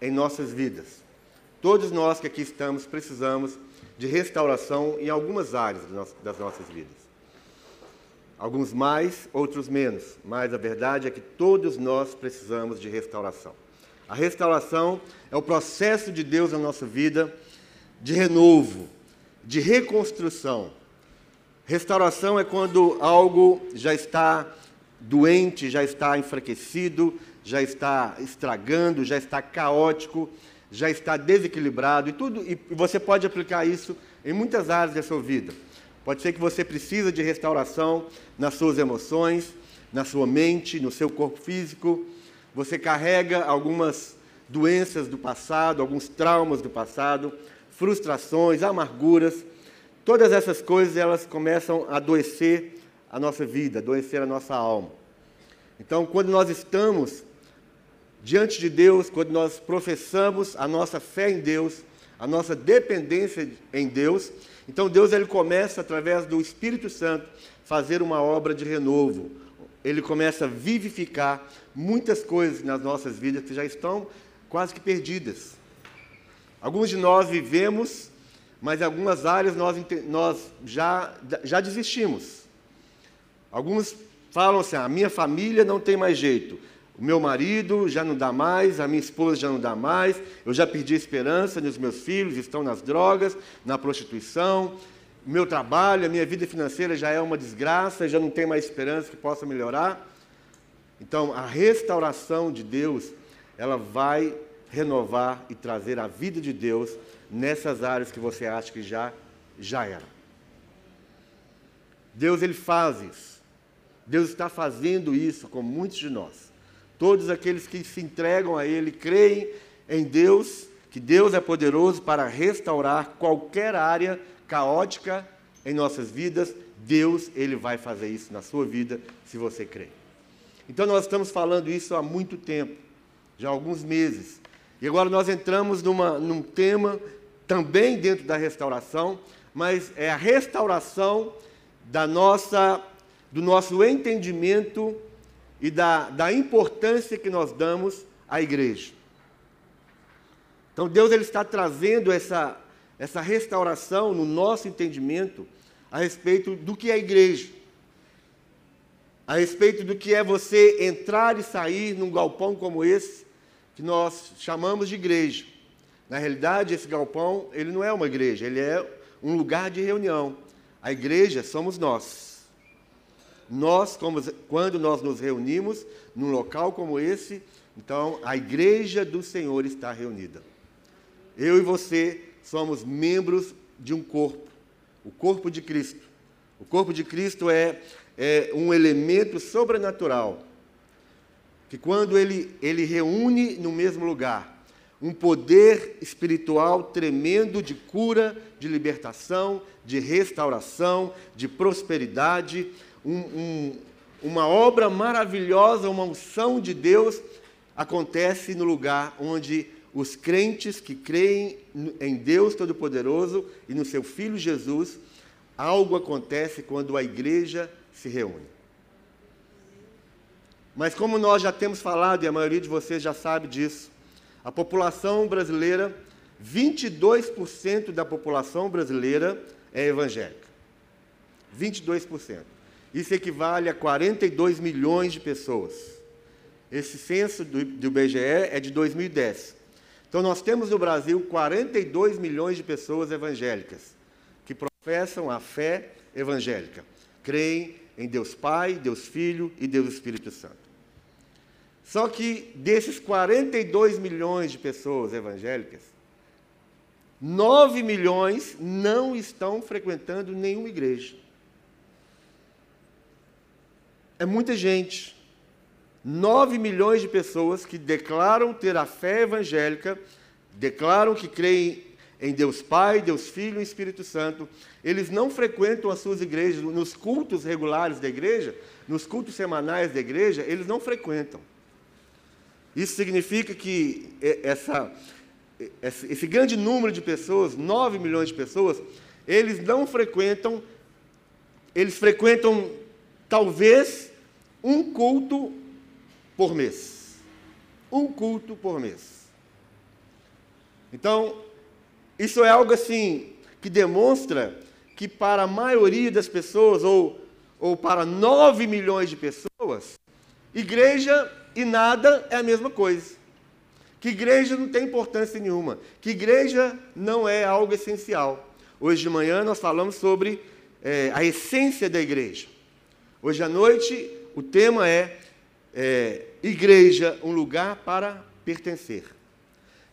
em nossas vidas. Todos nós que aqui estamos precisamos de restauração em algumas áreas das nossas vidas. Alguns mais, outros menos, mas a verdade é que todos nós precisamos de restauração. A restauração é o processo de Deus na nossa vida de renovo, de reconstrução. Restauração é quando algo já está doente, já está enfraquecido, já está estragando, já está caótico, já está desequilibrado e tudo, e você pode aplicar isso em muitas áreas da sua vida. Pode ser que você precisa de restauração nas suas emoções, na sua mente, no seu corpo físico. Você carrega algumas doenças do passado, alguns traumas do passado, frustrações, amarguras. Todas essas coisas elas começam a adoecer a nossa vida, adoecer a nossa alma. Então, quando nós estamos diante de Deus, quando nós professamos a nossa fé em Deus, a nossa dependência em Deus, então Deus ele começa através do Espírito Santo fazer uma obra de renovo. Ele começa a vivificar muitas coisas nas nossas vidas que já estão quase que perdidas. Alguns de nós vivemos, mas em algumas áreas nós, nós já, já desistimos. Alguns falam assim: a minha família não tem mais jeito. O meu marido já não dá mais, a minha esposa já não dá mais, eu já perdi a esperança nos meus filhos, estão nas drogas, na prostituição, o meu trabalho, a minha vida financeira já é uma desgraça, já não tem mais esperança que possa melhorar. Então, a restauração de Deus, ela vai renovar e trazer a vida de Deus nessas áreas que você acha que já já era. Deus ele faz isso. Deus está fazendo isso com muitos de nós. Todos aqueles que se entregam a Ele, creem em Deus, que Deus é poderoso para restaurar qualquer área caótica em nossas vidas, Deus, Ele vai fazer isso na sua vida, se você crê. Então nós estamos falando isso há muito tempo, já há alguns meses. E agora nós entramos numa, num tema também dentro da restauração, mas é a restauração da nossa, do nosso entendimento e da, da importância que nós damos à igreja. Então Deus ele está trazendo essa, essa restauração no nosso entendimento a respeito do que é a igreja. A respeito do que é você entrar e sair num galpão como esse, que nós chamamos de igreja. Na realidade, esse galpão, ele não é uma igreja, ele é um lugar de reunião. A igreja somos nós. Nós, como, quando nós nos reunimos num local como esse, então a igreja do Senhor está reunida. Eu e você somos membros de um corpo, o corpo de Cristo. O corpo de Cristo é, é um elemento sobrenatural, que quando ele, ele reúne no mesmo lugar, um poder espiritual tremendo de cura, de libertação, de restauração, de prosperidade, um, um, uma obra maravilhosa, uma unção de Deus acontece no lugar onde os crentes que creem em Deus Todo-Poderoso e no seu Filho Jesus, algo acontece quando a igreja se reúne. Mas como nós já temos falado, e a maioria de vocês já sabe disso, a população brasileira, 22% da população brasileira é evangélica. 22%. Isso equivale a 42 milhões de pessoas. Esse censo do, do IBGE é de 2010. Então, nós temos no Brasil 42 milhões de pessoas evangélicas que professam a fé evangélica. Creem em Deus Pai, Deus Filho e Deus Espírito Santo. Só que desses 42 milhões de pessoas evangélicas, 9 milhões não estão frequentando nenhuma igreja. É muita gente. 9 milhões de pessoas que declaram ter a fé evangélica, declaram que creem em Deus Pai, Deus Filho e Espírito Santo. Eles não frequentam as suas igrejas, nos cultos regulares da igreja, nos cultos semanais da igreja, eles não frequentam. Isso significa que essa, esse grande número de pessoas, 9 milhões de pessoas, eles não frequentam, eles frequentam talvez um culto por mês. Um culto por mês. Então, isso é algo assim que demonstra que para a maioria das pessoas, ou, ou para 9 milhões de pessoas, igreja e nada é a mesma coisa. Que igreja não tem importância nenhuma. Que igreja não é algo essencial. Hoje de manhã nós falamos sobre é, a essência da igreja. Hoje à noite o tema é, é igreja, um lugar para pertencer.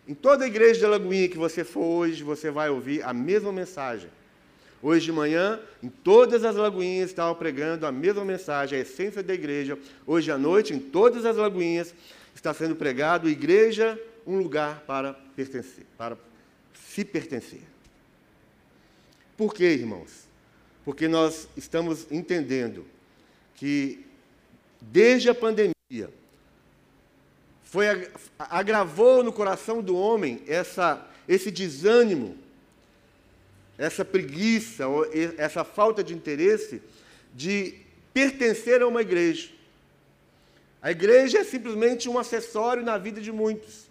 Em toda a igreja de Alagoinha que você for hoje, você vai ouvir a mesma mensagem. Hoje de manhã, em todas as lagoinhas, estava pregando a mesma mensagem, a essência da igreja. Hoje à noite, em todas as lagoinhas, está sendo pregado igreja, um lugar para pertencer, para se pertencer. Por quê, irmãos? Porque nós estamos entendendo que desde a pandemia foi agravou no coração do homem essa, esse desânimo, essa preguiça, essa falta de interesse de pertencer a uma igreja. A igreja é simplesmente um acessório na vida de muitos.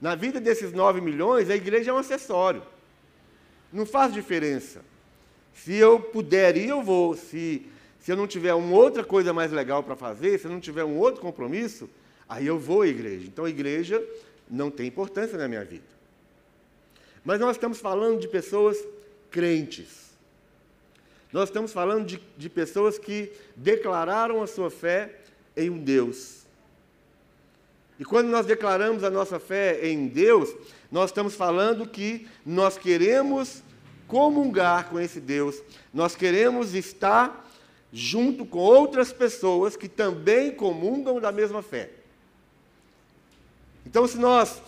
Na vida desses 9 milhões, a igreja é um acessório. Não faz diferença. Se eu puder ir, eu vou. Se, se eu não tiver uma outra coisa mais legal para fazer, se eu não tiver um outro compromisso, Aí eu vou à igreja. Então a igreja não tem importância na minha vida. Mas nós estamos falando de pessoas crentes. Nós estamos falando de, de pessoas que declararam a sua fé em um Deus. E quando nós declaramos a nossa fé em Deus, nós estamos falando que nós queremos comungar com esse Deus, nós queremos estar junto com outras pessoas que também comungam da mesma fé. Então, se nós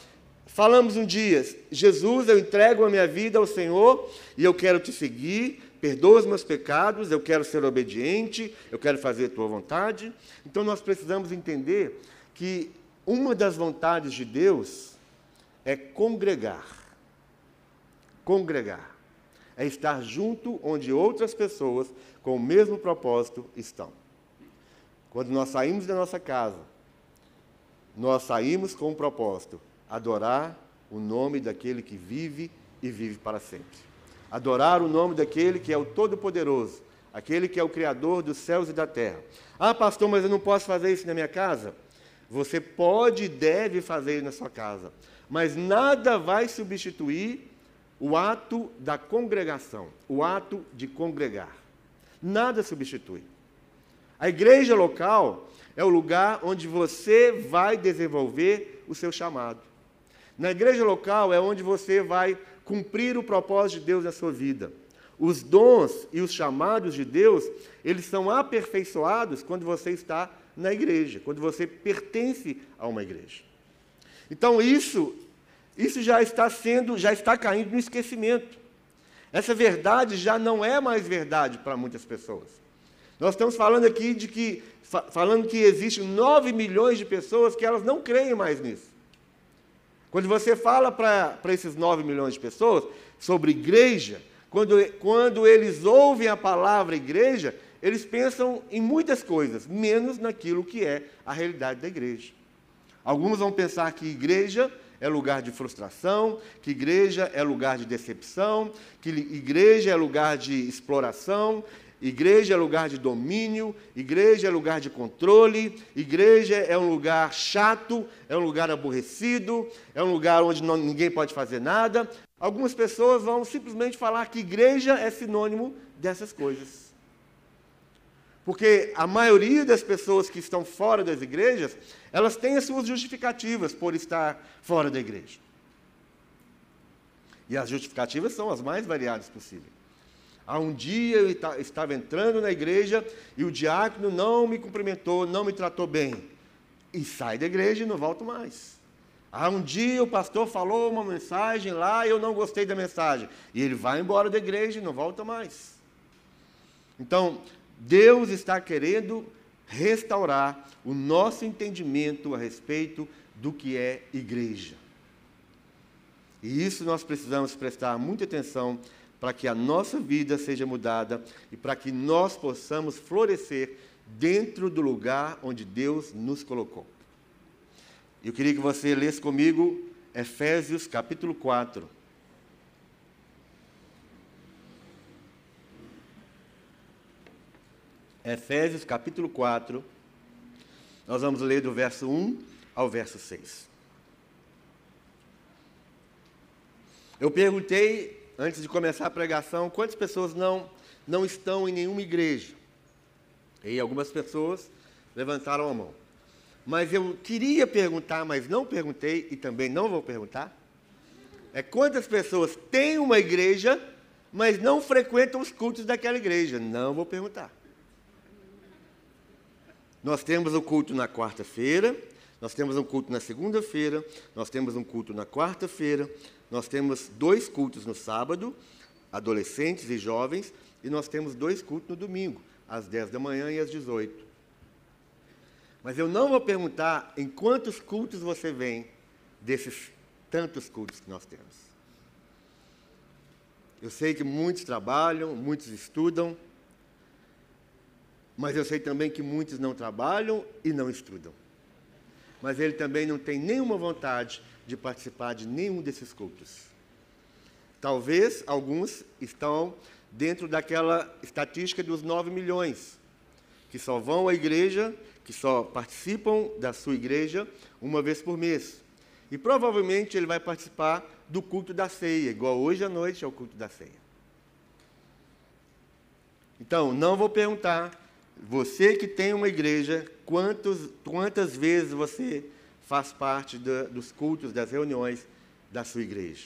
falamos um dia, Jesus, eu entrego a minha vida ao Senhor e eu quero te seguir, perdoa os meus pecados, eu quero ser obediente, eu quero fazer a tua vontade. Então, nós precisamos entender que uma das vontades de Deus é congregar. Congregar. É estar junto onde outras pessoas com o mesmo propósito estão. Quando nós saímos da nossa casa, nós saímos com um propósito: adorar o nome daquele que vive e vive para sempre. Adorar o nome daquele que é o Todo-Poderoso, aquele que é o Criador dos céus e da terra. Ah, pastor, mas eu não posso fazer isso na minha casa? Você pode e deve fazer na sua casa, mas nada vai substituir o ato da congregação, o ato de congregar. Nada substitui. A igreja local é o lugar onde você vai desenvolver o seu chamado. Na igreja local é onde você vai cumprir o propósito de Deus na sua vida. Os dons e os chamados de Deus, eles são aperfeiçoados quando você está na igreja, quando você pertence a uma igreja. Então isso, isso já está sendo, já está caindo no esquecimento. Essa verdade já não é mais verdade para muitas pessoas. Nós estamos falando aqui de que falando que existem 9 milhões de pessoas que elas não creem mais nisso. Quando você fala para esses 9 milhões de pessoas sobre igreja, quando, quando eles ouvem a palavra igreja, eles pensam em muitas coisas, menos naquilo que é a realidade da igreja. Alguns vão pensar que igreja é lugar de frustração, que igreja é lugar de decepção, que igreja é lugar de exploração, Igreja é lugar de domínio, igreja é lugar de controle, igreja é um lugar chato, é um lugar aborrecido, é um lugar onde não, ninguém pode fazer nada. Algumas pessoas vão simplesmente falar que igreja é sinônimo dessas coisas. Porque a maioria das pessoas que estão fora das igrejas, elas têm as suas justificativas por estar fora da igreja. E as justificativas são as mais variadas possíveis. Há um dia eu estava entrando na igreja e o diácono não me cumprimentou, não me tratou bem. E sai da igreja e não volto mais. Há um dia o pastor falou uma mensagem lá e eu não gostei da mensagem. E ele vai embora da igreja e não volta mais. Então, Deus está querendo restaurar o nosso entendimento a respeito do que é igreja. E isso nós precisamos prestar muita atenção para que a nossa vida seja mudada e para que nós possamos florescer dentro do lugar onde Deus nos colocou. Eu queria que você lesse comigo Efésios capítulo 4. Efésios capítulo 4. Nós vamos ler do verso 1 ao verso 6. Eu perguntei, antes de começar a pregação, quantas pessoas não, não estão em nenhuma igreja. E algumas pessoas levantaram a mão. Mas eu queria perguntar, mas não perguntei e também não vou perguntar. É quantas pessoas têm uma igreja, mas não frequentam os cultos daquela igreja? Não vou perguntar. Nós temos o culto na quarta-feira, nós temos um culto na segunda-feira, nós temos um culto na quarta-feira, nós temos dois cultos no sábado, adolescentes e jovens, e nós temos dois cultos no domingo, às 10 da manhã e às 18. Mas eu não vou perguntar em quantos cultos você vem desses tantos cultos que nós temos. Eu sei que muitos trabalham, muitos estudam, mas eu sei também que muitos não trabalham e não estudam. Mas ele também não tem nenhuma vontade de participar de nenhum desses cultos. Talvez alguns estão dentro daquela estatística dos 9 milhões, que só vão à igreja, que só participam da sua igreja uma vez por mês. E provavelmente ele vai participar do culto da ceia, igual hoje à noite é o culto da ceia. Então, não vou perguntar, você que tem uma igreja, quantos, quantas vezes você faz parte dos cultos, das reuniões da sua igreja.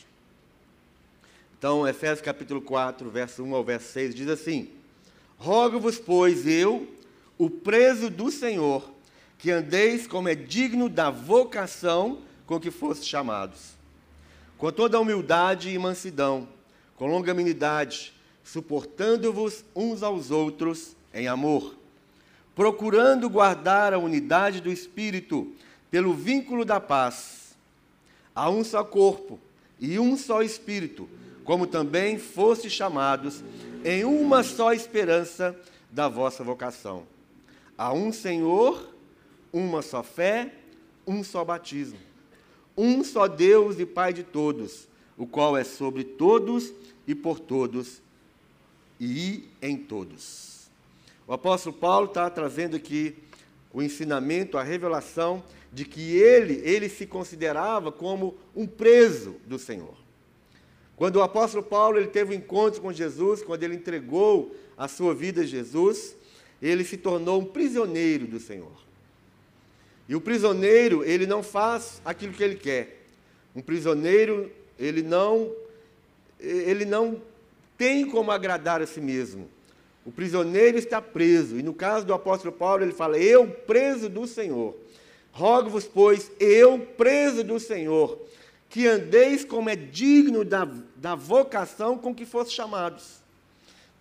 Então, Efésios capítulo 4, verso 1 ao verso 6, diz assim: Rogo-vos, pois, eu, o preso do Senhor, que andeis como é digno da vocação com que fostes chamados, com toda humildade e mansidão, com longanimidade, suportando-vos uns aos outros em amor, procurando guardar a unidade do Espírito pelo vínculo da paz. Há um só corpo e um só Espírito, como também foste chamados em uma só esperança da vossa vocação. Há um Senhor, uma só fé, um só batismo. Um só Deus e Pai de todos, o qual é sobre todos e por todos e em todos. O apóstolo Paulo está trazendo aqui o ensinamento, a revelação de que ele, ele se considerava como um preso do Senhor. Quando o apóstolo Paulo ele teve um encontro com Jesus, quando ele entregou a sua vida a Jesus, ele se tornou um prisioneiro do Senhor. E o prisioneiro, ele não faz aquilo que ele quer. Um prisioneiro, ele não ele não tem como agradar a si mesmo. O prisioneiro está preso. E no caso do apóstolo Paulo, ele fala: Eu, preso do Senhor. Rogo-vos, pois, eu, preso do Senhor, que andeis como é digno da, da vocação com que fosse chamados.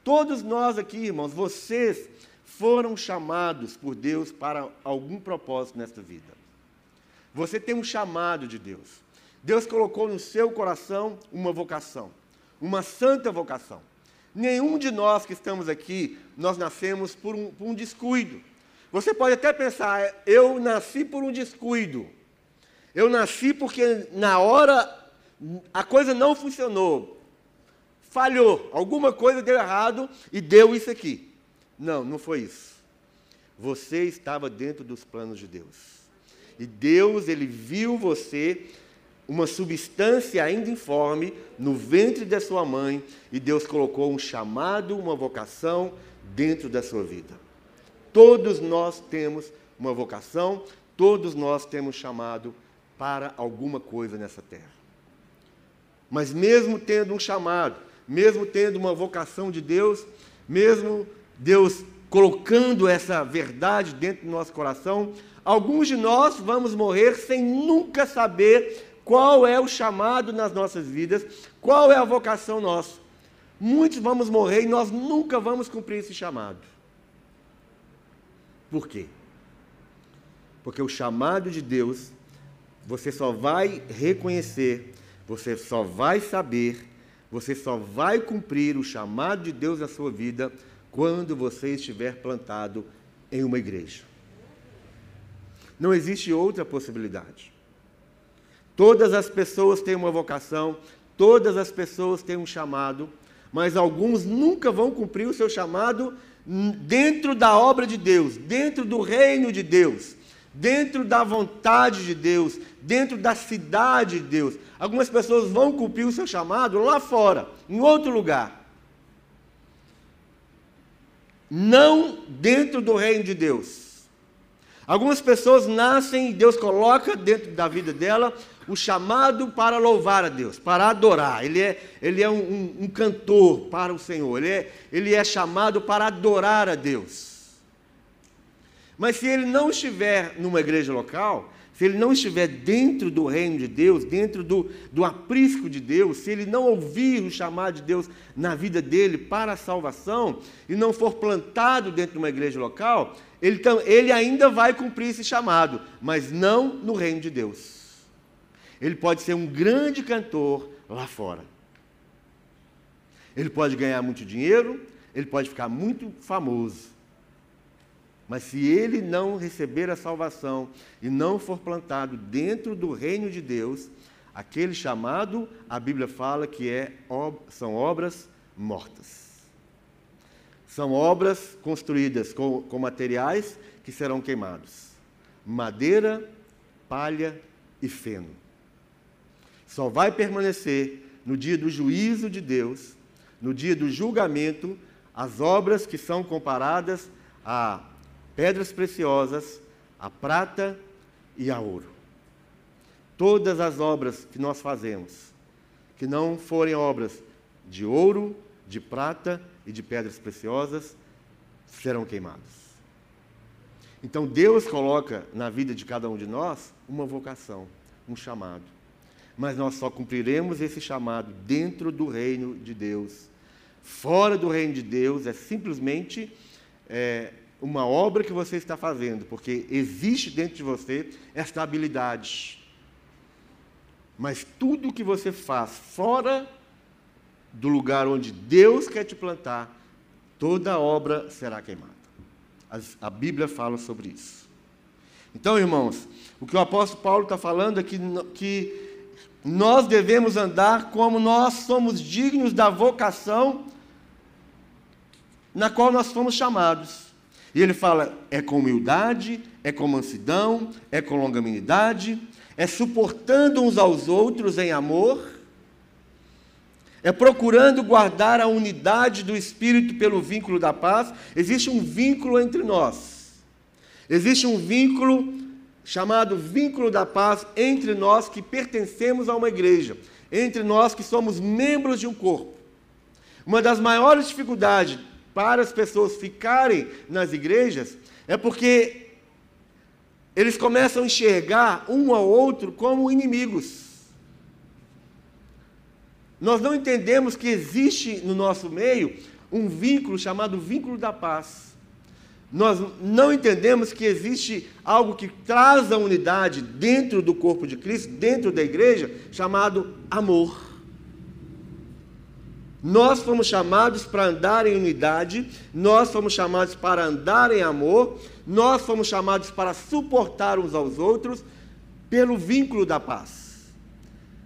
Todos nós aqui, irmãos, vocês foram chamados por Deus para algum propósito nesta vida. Você tem um chamado de Deus. Deus colocou no seu coração uma vocação, uma santa vocação. Nenhum de nós que estamos aqui, nós nascemos por um, por um descuido. Você pode até pensar, eu nasci por um descuido. Eu nasci porque na hora a coisa não funcionou. Falhou, alguma coisa deu errado e deu isso aqui. Não, não foi isso. Você estava dentro dos planos de Deus. E Deus, ele viu você uma substância ainda informe no ventre da sua mãe e Deus colocou um chamado, uma vocação dentro da sua vida. Todos nós temos uma vocação, todos nós temos chamado para alguma coisa nessa terra. Mas mesmo tendo um chamado, mesmo tendo uma vocação de Deus, mesmo Deus colocando essa verdade dentro do nosso coração, alguns de nós vamos morrer sem nunca saber qual é o chamado nas nossas vidas, qual é a vocação nossa. Muitos vamos morrer e nós nunca vamos cumprir esse chamado. Por quê? Porque o chamado de Deus, você só vai reconhecer, você só vai saber, você só vai cumprir o chamado de Deus na sua vida quando você estiver plantado em uma igreja. Não existe outra possibilidade. Todas as pessoas têm uma vocação, todas as pessoas têm um chamado, mas alguns nunca vão cumprir o seu chamado dentro da obra de Deus, dentro do reino de Deus, dentro da vontade de Deus, dentro da cidade de Deus. Algumas pessoas vão cumprir o seu chamado lá fora, em outro lugar. Não dentro do reino de Deus. Algumas pessoas nascem e Deus coloca dentro da vida dela o chamado para louvar a Deus, para adorar. Ele é, ele é um, um, um cantor para o Senhor, ele é, ele é chamado para adorar a Deus. Mas se ele não estiver numa igreja local, se ele não estiver dentro do reino de Deus, dentro do, do aprisco de Deus, se ele não ouvir o chamado de Deus na vida dele para a salvação, e não for plantado dentro de uma igreja local, ele, ele ainda vai cumprir esse chamado, mas não no reino de Deus. Ele pode ser um grande cantor lá fora. Ele pode ganhar muito dinheiro, ele pode ficar muito famoso. Mas se ele não receber a salvação e não for plantado dentro do reino de Deus, aquele chamado, a Bíblia fala que é, são obras mortas. São obras construídas com, com materiais que serão queimados: madeira, palha e feno. Só vai permanecer no dia do juízo de Deus, no dia do julgamento, as obras que são comparadas a pedras preciosas, a prata e a ouro. Todas as obras que nós fazemos, que não forem obras de ouro, de prata e de pedras preciosas, serão queimadas. Então Deus coloca na vida de cada um de nós uma vocação, um chamado. Mas nós só cumpriremos esse chamado dentro do reino de Deus. Fora do reino de Deus é simplesmente é, uma obra que você está fazendo, porque existe dentro de você esta habilidade. Mas tudo que você faz fora do lugar onde Deus quer te plantar, toda obra será queimada. A Bíblia fala sobre isso. Então, irmãos, o que o apóstolo Paulo está falando é que, que nós devemos andar como nós somos dignos da vocação na qual nós fomos chamados. E ele fala: é com humildade, é com mansidão, é com longanimidade, é suportando uns aos outros em amor, é procurando guardar a unidade do espírito pelo vínculo da paz. Existe um vínculo entre nós. Existe um vínculo chamado vínculo da paz entre nós que pertencemos a uma igreja, entre nós que somos membros de um corpo. Uma das maiores dificuldades para as pessoas ficarem nas igrejas é porque eles começam a enxergar um ao outro como inimigos. Nós não entendemos que existe no nosso meio um vínculo chamado vínculo da paz. Nós não entendemos que existe algo que traz a unidade dentro do corpo de Cristo, dentro da igreja, chamado amor. Nós fomos chamados para andar em unidade, nós fomos chamados para andar em amor, nós fomos chamados para suportar uns aos outros pelo vínculo da paz.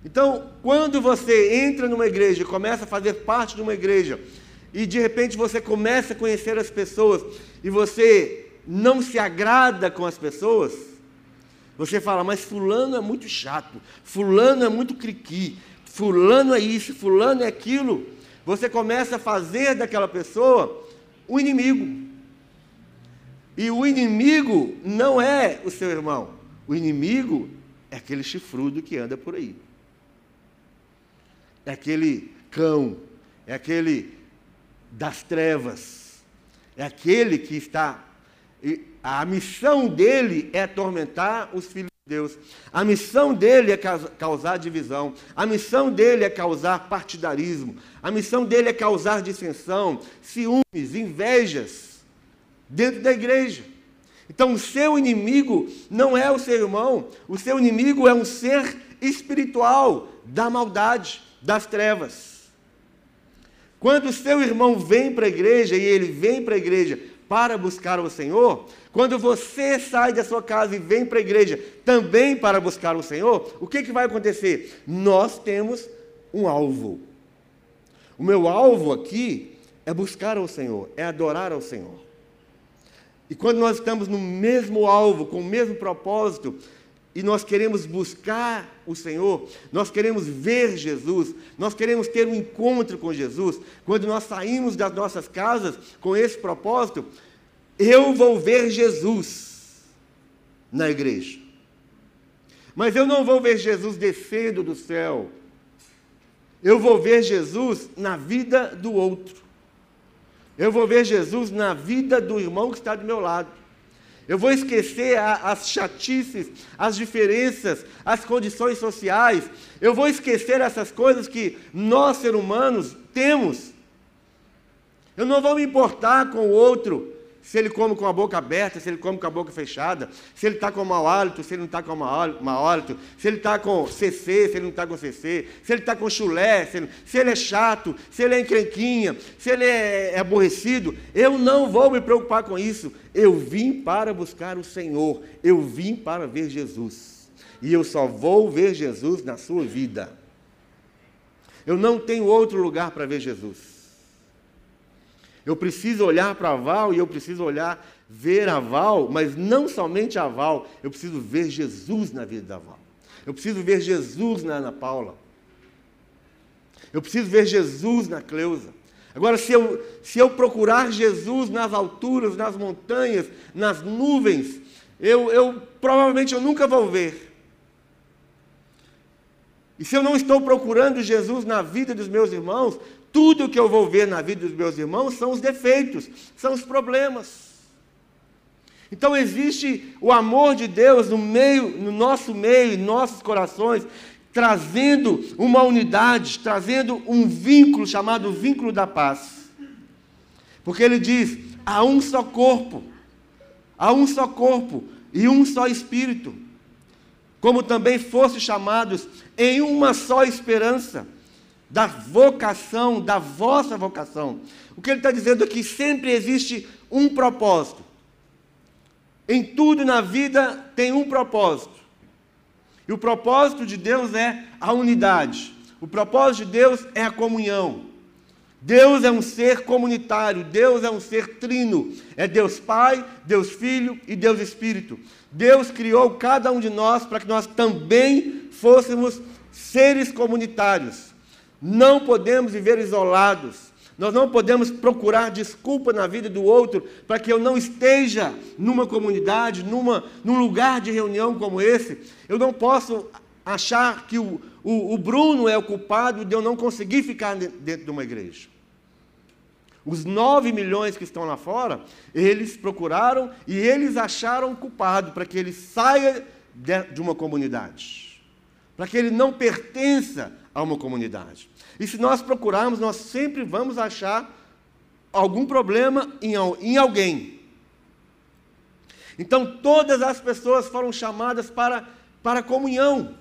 Então, quando você entra numa igreja começa a fazer parte de uma igreja, e de repente você começa a conhecer as pessoas e você não se agrada com as pessoas, você fala, mas fulano é muito chato, fulano é muito criqui, fulano é isso, fulano é aquilo você começa a fazer daquela pessoa o inimigo. E o inimigo não é o seu irmão. O inimigo é aquele chifrudo que anda por aí. É aquele cão, é aquele das trevas, é aquele que está. A missão dele é atormentar os filhos Deus. A missão dele é causar divisão, a missão dele é causar partidarismo, a missão dele é causar dissensão, ciúmes, invejas dentro da igreja. Então, o seu inimigo não é o seu irmão, o seu inimigo é um ser espiritual da maldade, das trevas. Quando o seu irmão vem para a igreja e ele vem para a igreja para buscar o Senhor, quando você sai da sua casa e vem para a igreja também para buscar o Senhor, o que, que vai acontecer? Nós temos um alvo. O meu alvo aqui é buscar ao Senhor, é adorar ao Senhor. E quando nós estamos no mesmo alvo, com o mesmo propósito, e nós queremos buscar o Senhor, nós queremos ver Jesus, nós queremos ter um encontro com Jesus, quando nós saímos das nossas casas com esse propósito, eu vou ver Jesus na igreja. Mas eu não vou ver Jesus descendo do céu. Eu vou ver Jesus na vida do outro. Eu vou ver Jesus na vida do irmão que está do meu lado. Eu vou esquecer a, as chatices, as diferenças, as condições sociais. Eu vou esquecer essas coisas que nós, seres humanos, temos. Eu não vou me importar com o outro se ele come com a boca aberta, se ele come com a boca fechada, se ele está com mau hálito, se ele não está com mau hálito, se ele está com CC, se ele não está com CC, se ele está com chulé, se ele, se ele, é chato, se ele é encrenquinha, se ele é, é aborrecido. Eu não vou me preocupar com isso. Eu vim para buscar o Senhor, eu vim para ver Jesus. E eu só vou ver Jesus na sua vida. Eu não tenho outro lugar para ver Jesus. Eu preciso olhar para a Val e eu preciso olhar, ver a Val, mas não somente a Val, eu preciso ver Jesus na vida da Val. Eu preciso ver Jesus na Ana Paula. Eu preciso ver Jesus na Cleusa. Agora, se eu, se eu procurar Jesus nas alturas, nas montanhas, nas nuvens, eu, eu provavelmente eu nunca vou ver. E se eu não estou procurando Jesus na vida dos meus irmãos, tudo que eu vou ver na vida dos meus irmãos são os defeitos, são os problemas. Então existe o amor de Deus no meio, no nosso meio, em nossos corações, trazendo uma unidade, trazendo um vínculo chamado vínculo da paz. Porque ele diz: há um só corpo, há um só corpo e um só espírito, como também fossem chamados em uma só esperança da vocação, da vossa vocação. O que ele está dizendo aqui, sempre existe um propósito. Em tudo na vida tem um propósito. E o propósito de Deus é a unidade. O propósito de Deus é a comunhão. Deus é um ser comunitário, Deus é um ser trino. É Deus Pai, Deus Filho e Deus Espírito. Deus criou cada um de nós para que nós também fôssemos seres comunitários. Não podemos viver isolados. Nós não podemos procurar desculpa na vida do outro para que eu não esteja numa comunidade, numa, num lugar de reunião como esse. Eu não posso achar que o, o, o Bruno é o culpado de eu não conseguir ficar dentro de uma igreja. Os nove milhões que estão lá fora, eles procuraram e eles acharam culpado para que ele saia de uma comunidade, para que ele não pertença a uma comunidade. E se nós procurarmos, nós sempre vamos achar algum problema em, em alguém. Então, todas as pessoas foram chamadas para, para comunhão,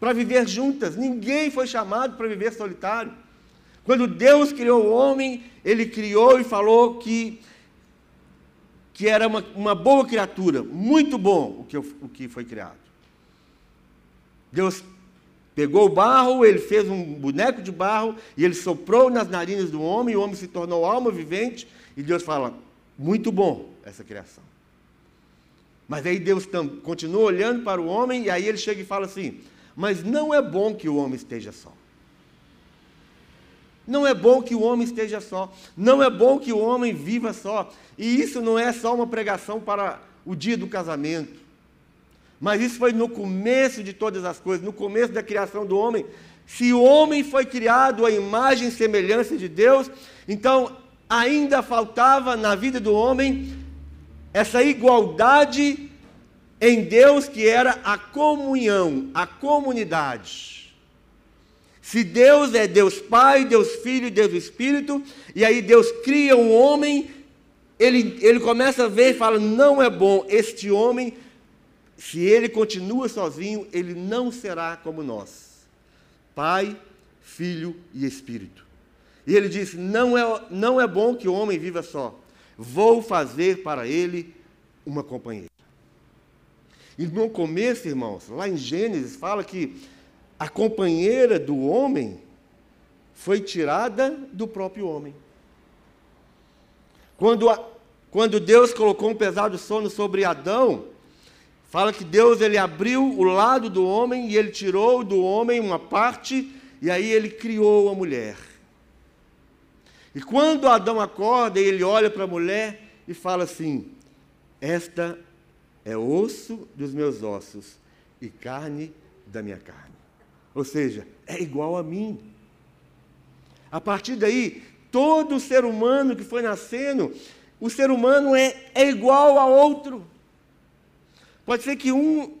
para viver juntas. Ninguém foi chamado para viver solitário. Quando Deus criou o homem, ele criou e falou que, que era uma, uma boa criatura, muito bom o que, o que foi criado. Deus Pegou o barro, ele fez um boneco de barro e ele soprou nas narinas do homem, e o homem se tornou alma vivente, e Deus fala: muito bom essa criação. Mas aí Deus continua olhando para o homem, e aí ele chega e fala assim: mas não é bom que o homem esteja só. Não é bom que o homem esteja só. Não é bom que o homem viva só. E isso não é só uma pregação para o dia do casamento. Mas isso foi no começo de todas as coisas, no começo da criação do homem. Se o homem foi criado à imagem e semelhança de Deus, então ainda faltava na vida do homem essa igualdade em Deus que era a comunhão, a comunidade. Se Deus é Deus Pai, Deus Filho Deus Espírito, e aí Deus cria um homem, ele, ele começa a ver e fala: não é bom este homem se ele continua sozinho, ele não será como nós. Pai, Filho e Espírito. E ele diz: não é, não é bom que o homem viva só. vou fazer para ele uma companheira. E no começo, irmãos, lá em Gênesis, fala que a companheira do homem foi tirada do próprio homem. Quando, a, quando Deus colocou um pesado sono sobre Adão, fala que Deus ele abriu o lado do homem e ele tirou do homem uma parte e aí ele criou a mulher. E quando Adão acorda, ele olha para a mulher e fala assim: Esta é osso dos meus ossos e carne da minha carne. Ou seja, é igual a mim. A partir daí, todo ser humano que foi nascendo, o ser humano é, é igual a outro. Pode ser que um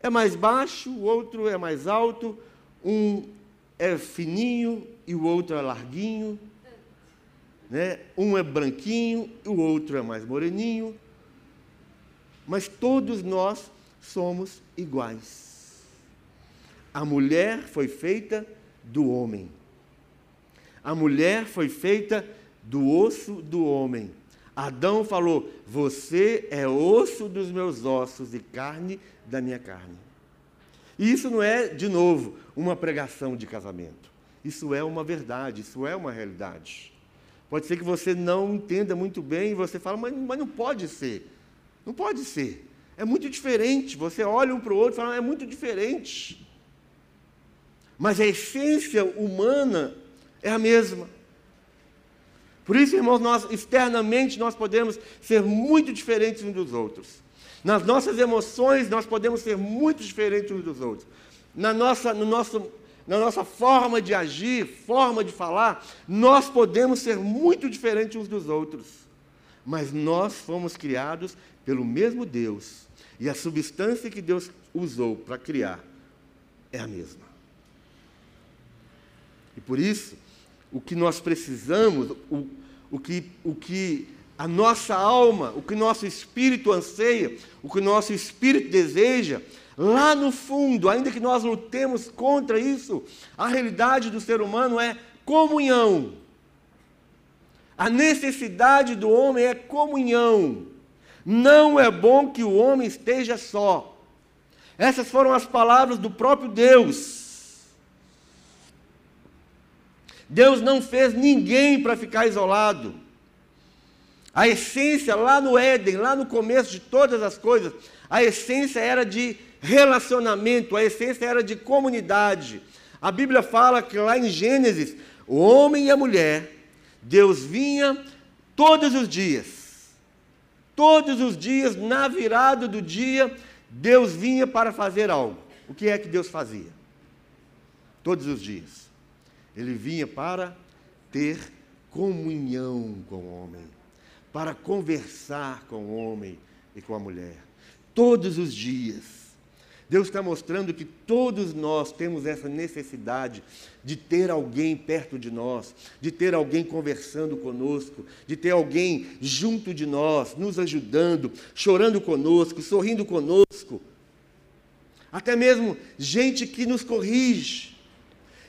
é mais baixo, o outro é mais alto, um é fininho e o outro é larguinho. Né? Um é branquinho e o outro é mais moreninho. Mas todos nós somos iguais. A mulher foi feita do homem. A mulher foi feita do osso do homem. Adão falou: Você é osso dos meus ossos e carne da minha carne. E isso não é, de novo, uma pregação de casamento. Isso é uma verdade, isso é uma realidade. Pode ser que você não entenda muito bem e você fala, mas, mas não pode ser. Não pode ser. É muito diferente. Você olha um para o outro e fala, é muito diferente. Mas a essência humana é a mesma. Por isso, irmãos, nós externamente nós podemos ser muito diferentes uns dos outros. Nas nossas emoções nós podemos ser muito diferentes uns dos outros. Na nossa, no nosso, na nossa forma de agir, forma de falar, nós podemos ser muito diferentes uns dos outros. Mas nós fomos criados pelo mesmo Deus. E a substância que Deus usou para criar é a mesma. E por isso, o que nós precisamos, o, o, que, o que a nossa alma, o que nosso espírito anseia, o que nosso espírito deseja, lá no fundo, ainda que nós lutemos contra isso, a realidade do ser humano é comunhão. A necessidade do homem é comunhão. Não é bom que o homem esteja só. Essas foram as palavras do próprio Deus. Deus não fez ninguém para ficar isolado. A essência lá no Éden, lá no começo de todas as coisas, a essência era de relacionamento, a essência era de comunidade. A Bíblia fala que lá em Gênesis, o homem e a mulher, Deus vinha todos os dias. Todos os dias, na virada do dia, Deus vinha para fazer algo. O que é que Deus fazia? Todos os dias. Ele vinha para ter comunhão com o homem, para conversar com o homem e com a mulher. Todos os dias. Deus está mostrando que todos nós temos essa necessidade de ter alguém perto de nós, de ter alguém conversando conosco, de ter alguém junto de nós, nos ajudando, chorando conosco, sorrindo conosco. Até mesmo gente que nos corrige,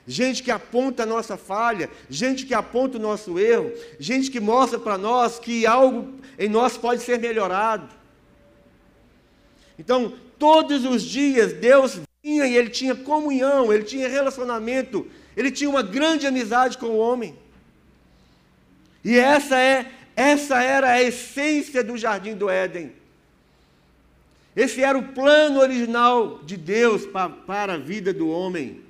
gente que aponta a nossa falha, gente que aponta o nosso erro, gente que mostra para nós que algo em nós pode ser melhorado. Então, todos os dias Deus vinha e ele tinha comunhão, ele tinha relacionamento, ele tinha uma grande amizade com o homem. E essa é essa era a essência do jardim do Éden. Esse era o plano original de Deus para, para a vida do homem.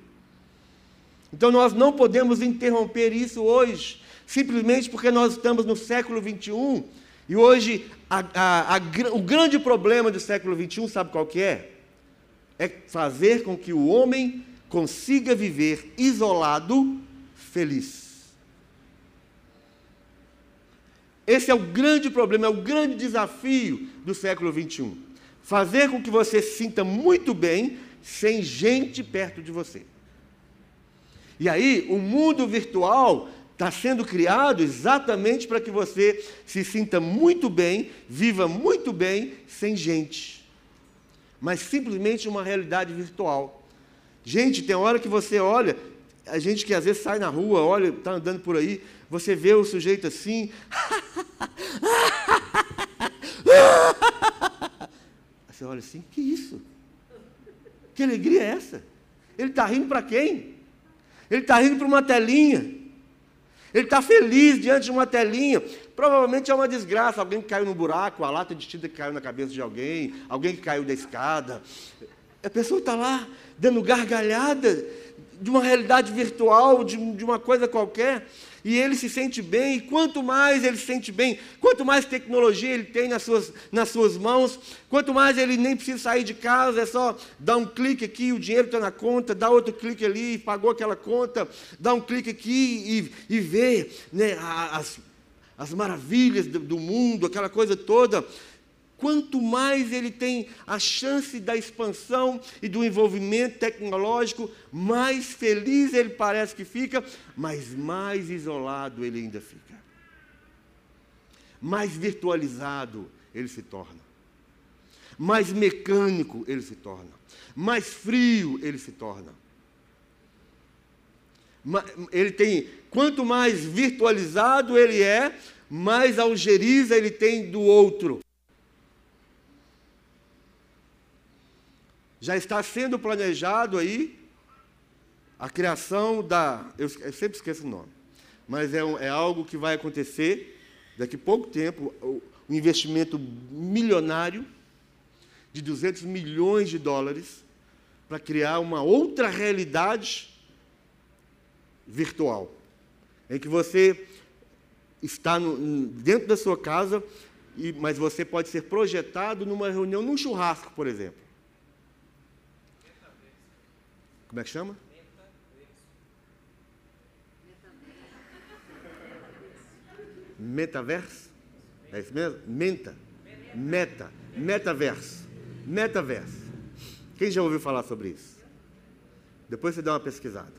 Então nós não podemos interromper isso hoje, simplesmente porque nós estamos no século 21 e hoje a, a, a, o grande problema do século 21, sabe qual que é? É fazer com que o homem consiga viver isolado, feliz. Esse é o grande problema, é o grande desafio do século 21. Fazer com que você se sinta muito bem sem gente perto de você. E aí, o mundo virtual está sendo criado exatamente para que você se sinta muito bem, viva muito bem, sem gente. Mas simplesmente uma realidade virtual. Gente, tem hora que você olha, a gente que às vezes sai na rua, olha, está andando por aí, você vê o sujeito assim. Você olha assim, que isso? Que alegria é essa? Ele está rindo para quem? Ele está rindo para uma telinha. Ele está feliz diante de uma telinha. Provavelmente é uma desgraça. Alguém que caiu no buraco, a lata de tinta que caiu na cabeça de alguém, alguém que caiu da escada. A pessoa está lá dando gargalhada de uma realidade virtual, de, de uma coisa qualquer e ele se sente bem, e quanto mais ele se sente bem, quanto mais tecnologia ele tem nas suas, nas suas mãos, quanto mais ele nem precisa sair de casa, é só dar um clique aqui, o dinheiro está na conta, dá outro clique ali, pagou aquela conta, dá um clique aqui e, e vê né, as, as maravilhas do, do mundo, aquela coisa toda. Quanto mais ele tem a chance da expansão e do envolvimento tecnológico, mais feliz ele parece que fica, mas mais isolado ele ainda fica. Mais virtualizado ele se torna. Mais mecânico ele se torna. Mais frio ele se torna. Ele tem, quanto mais virtualizado ele é, mais algeriza ele tem do outro. Já está sendo planejado aí a criação da. Eu, eu sempre esqueço o nome, mas é, é, algo que vai acontecer daqui a pouco tempo um investimento milionário de 200 milhões de dólares para criar uma outra realidade virtual, em que você está no, dentro da sua casa, e, mas você pode ser projetado numa reunião, num churrasco, por exemplo. Como é que chama? Metaverso? É isso mesmo? Menta. Meta. Metaverso. Metaverso. Quem já ouviu falar sobre isso? Depois você dá uma pesquisada.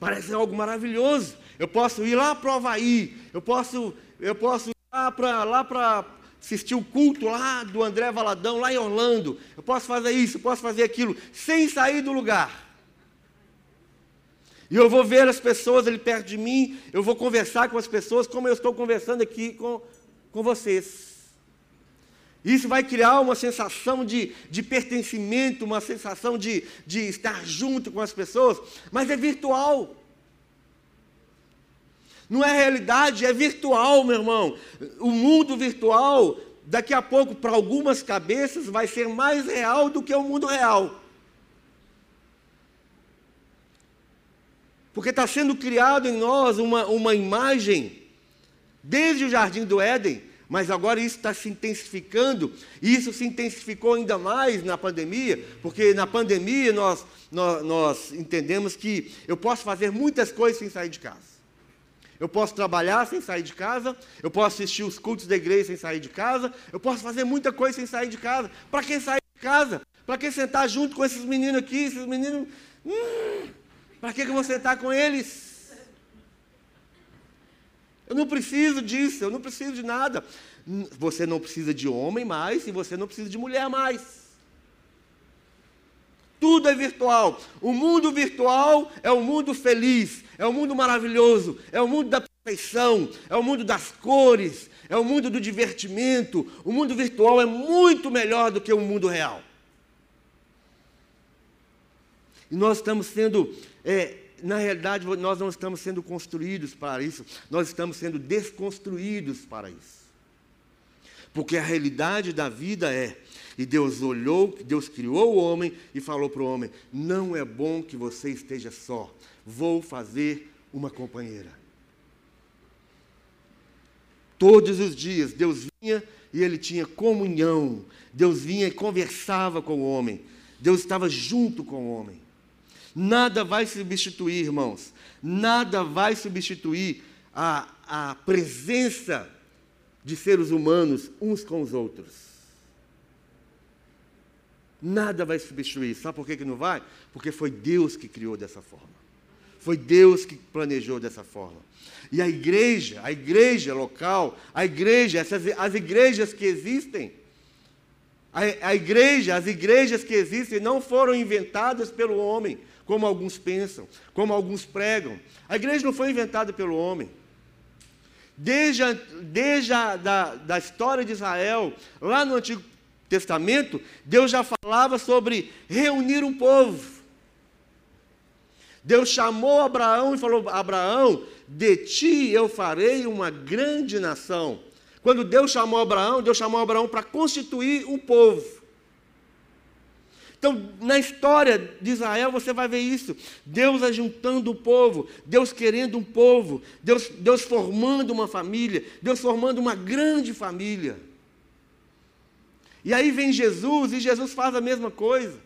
Parece algo maravilhoso. Eu posso ir lá para o Havaí. Eu posso, eu posso ir lá para lá assistir o culto lá do André Valadão, lá em Orlando. Eu posso fazer isso, eu posso fazer aquilo, sem sair do lugar. E eu vou ver as pessoas ali perto de mim, eu vou conversar com as pessoas como eu estou conversando aqui com, com vocês. Isso vai criar uma sensação de, de pertencimento, uma sensação de, de estar junto com as pessoas, mas é virtual. Não é realidade, é virtual, meu irmão. O mundo virtual, daqui a pouco, para algumas cabeças, vai ser mais real do que o mundo real. Porque está sendo criado em nós uma, uma imagem, desde o jardim do Éden, mas agora isso está se intensificando, e isso se intensificou ainda mais na pandemia, porque na pandemia nós, nós, nós entendemos que eu posso fazer muitas coisas sem sair de casa. Eu posso trabalhar sem sair de casa, eu posso assistir os cultos da igreja sem sair de casa, eu posso fazer muita coisa sem sair de casa. Para que sair de casa? Para que sentar junto com esses meninos aqui, esses meninos. Hum, para que, que você está com eles? Eu não preciso disso, eu não preciso de nada. Você não precisa de homem mais e você não precisa de mulher mais. Tudo é virtual. O mundo virtual é o mundo feliz, é o mundo maravilhoso, é o mundo da perfeição, é o mundo das cores, é o mundo do divertimento. O mundo virtual é muito melhor do que o mundo real. E nós estamos sendo é, na realidade, nós não estamos sendo construídos para isso, nós estamos sendo desconstruídos para isso. Porque a realidade da vida é, e Deus olhou, Deus criou o homem e falou para o homem: não é bom que você esteja só, vou fazer uma companheira. Todos os dias Deus vinha e ele tinha comunhão, Deus vinha e conversava com o homem, Deus estava junto com o homem. Nada vai substituir, irmãos, nada vai substituir a, a presença de seres humanos uns com os outros. Nada vai substituir. Sabe por que, que não vai? Porque foi Deus que criou dessa forma. Foi Deus que planejou dessa forma. E a igreja, a igreja local, a igreja, essas, as igrejas que existem, a, a igreja, as igrejas que existem não foram inventadas pelo homem, como alguns pensam, como alguns pregam. A igreja não foi inventada pelo homem. Desde, a, desde a da, da história de Israel, lá no Antigo Testamento, Deus já falava sobre reunir um povo. Deus chamou Abraão e falou: Abraão, de ti eu farei uma grande nação. Quando Deus chamou Abraão, Deus chamou Abraão para constituir um povo. Então, na história de Israel, você vai ver isso. Deus ajuntando o povo, Deus querendo um povo, Deus, Deus formando uma família, Deus formando uma grande família. E aí vem Jesus, e Jesus faz a mesma coisa.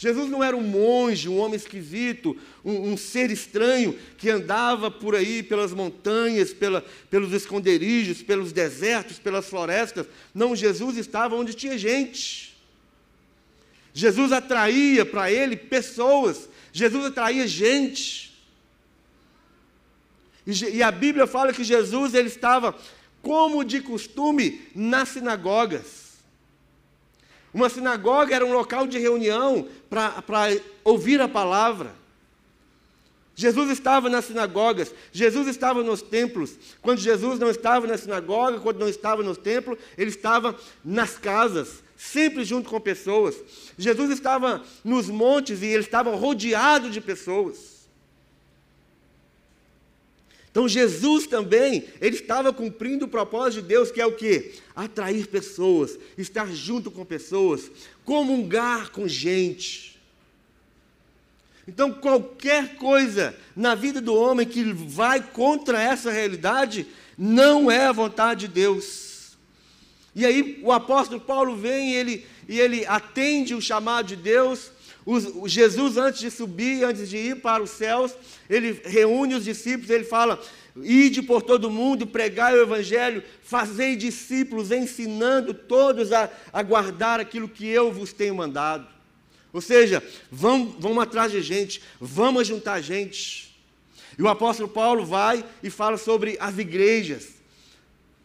Jesus não era um monge, um homem esquisito, um, um ser estranho que andava por aí pelas montanhas, pela, pelos esconderijos, pelos desertos, pelas florestas. Não, Jesus estava onde tinha gente. Jesus atraía para ele pessoas, Jesus atraía gente. E, e a Bíblia fala que Jesus ele estava, como de costume, nas sinagogas. Uma sinagoga era um local de reunião para ouvir a palavra. Jesus estava nas sinagogas, Jesus estava nos templos. Quando Jesus não estava na sinagoga, quando não estava no templo, ele estava nas casas, sempre junto com pessoas. Jesus estava nos montes e ele estava rodeado de pessoas. Então Jesus também, ele estava cumprindo o propósito de Deus, que é o quê? Atrair pessoas, estar junto com pessoas, comungar com gente. Então qualquer coisa na vida do homem que vai contra essa realidade não é a vontade de Deus. E aí o apóstolo Paulo vem e ele, e ele atende o chamado de Deus, o, Jesus, antes de subir, antes de ir para os céus, ele reúne os discípulos, ele fala: Ide por todo mundo, pregai o Evangelho, fazei discípulos, ensinando todos a, a guardar aquilo que eu vos tenho mandado. Ou seja, vamos, vamos atrás de gente, vamos juntar gente. E o apóstolo Paulo vai e fala sobre as igrejas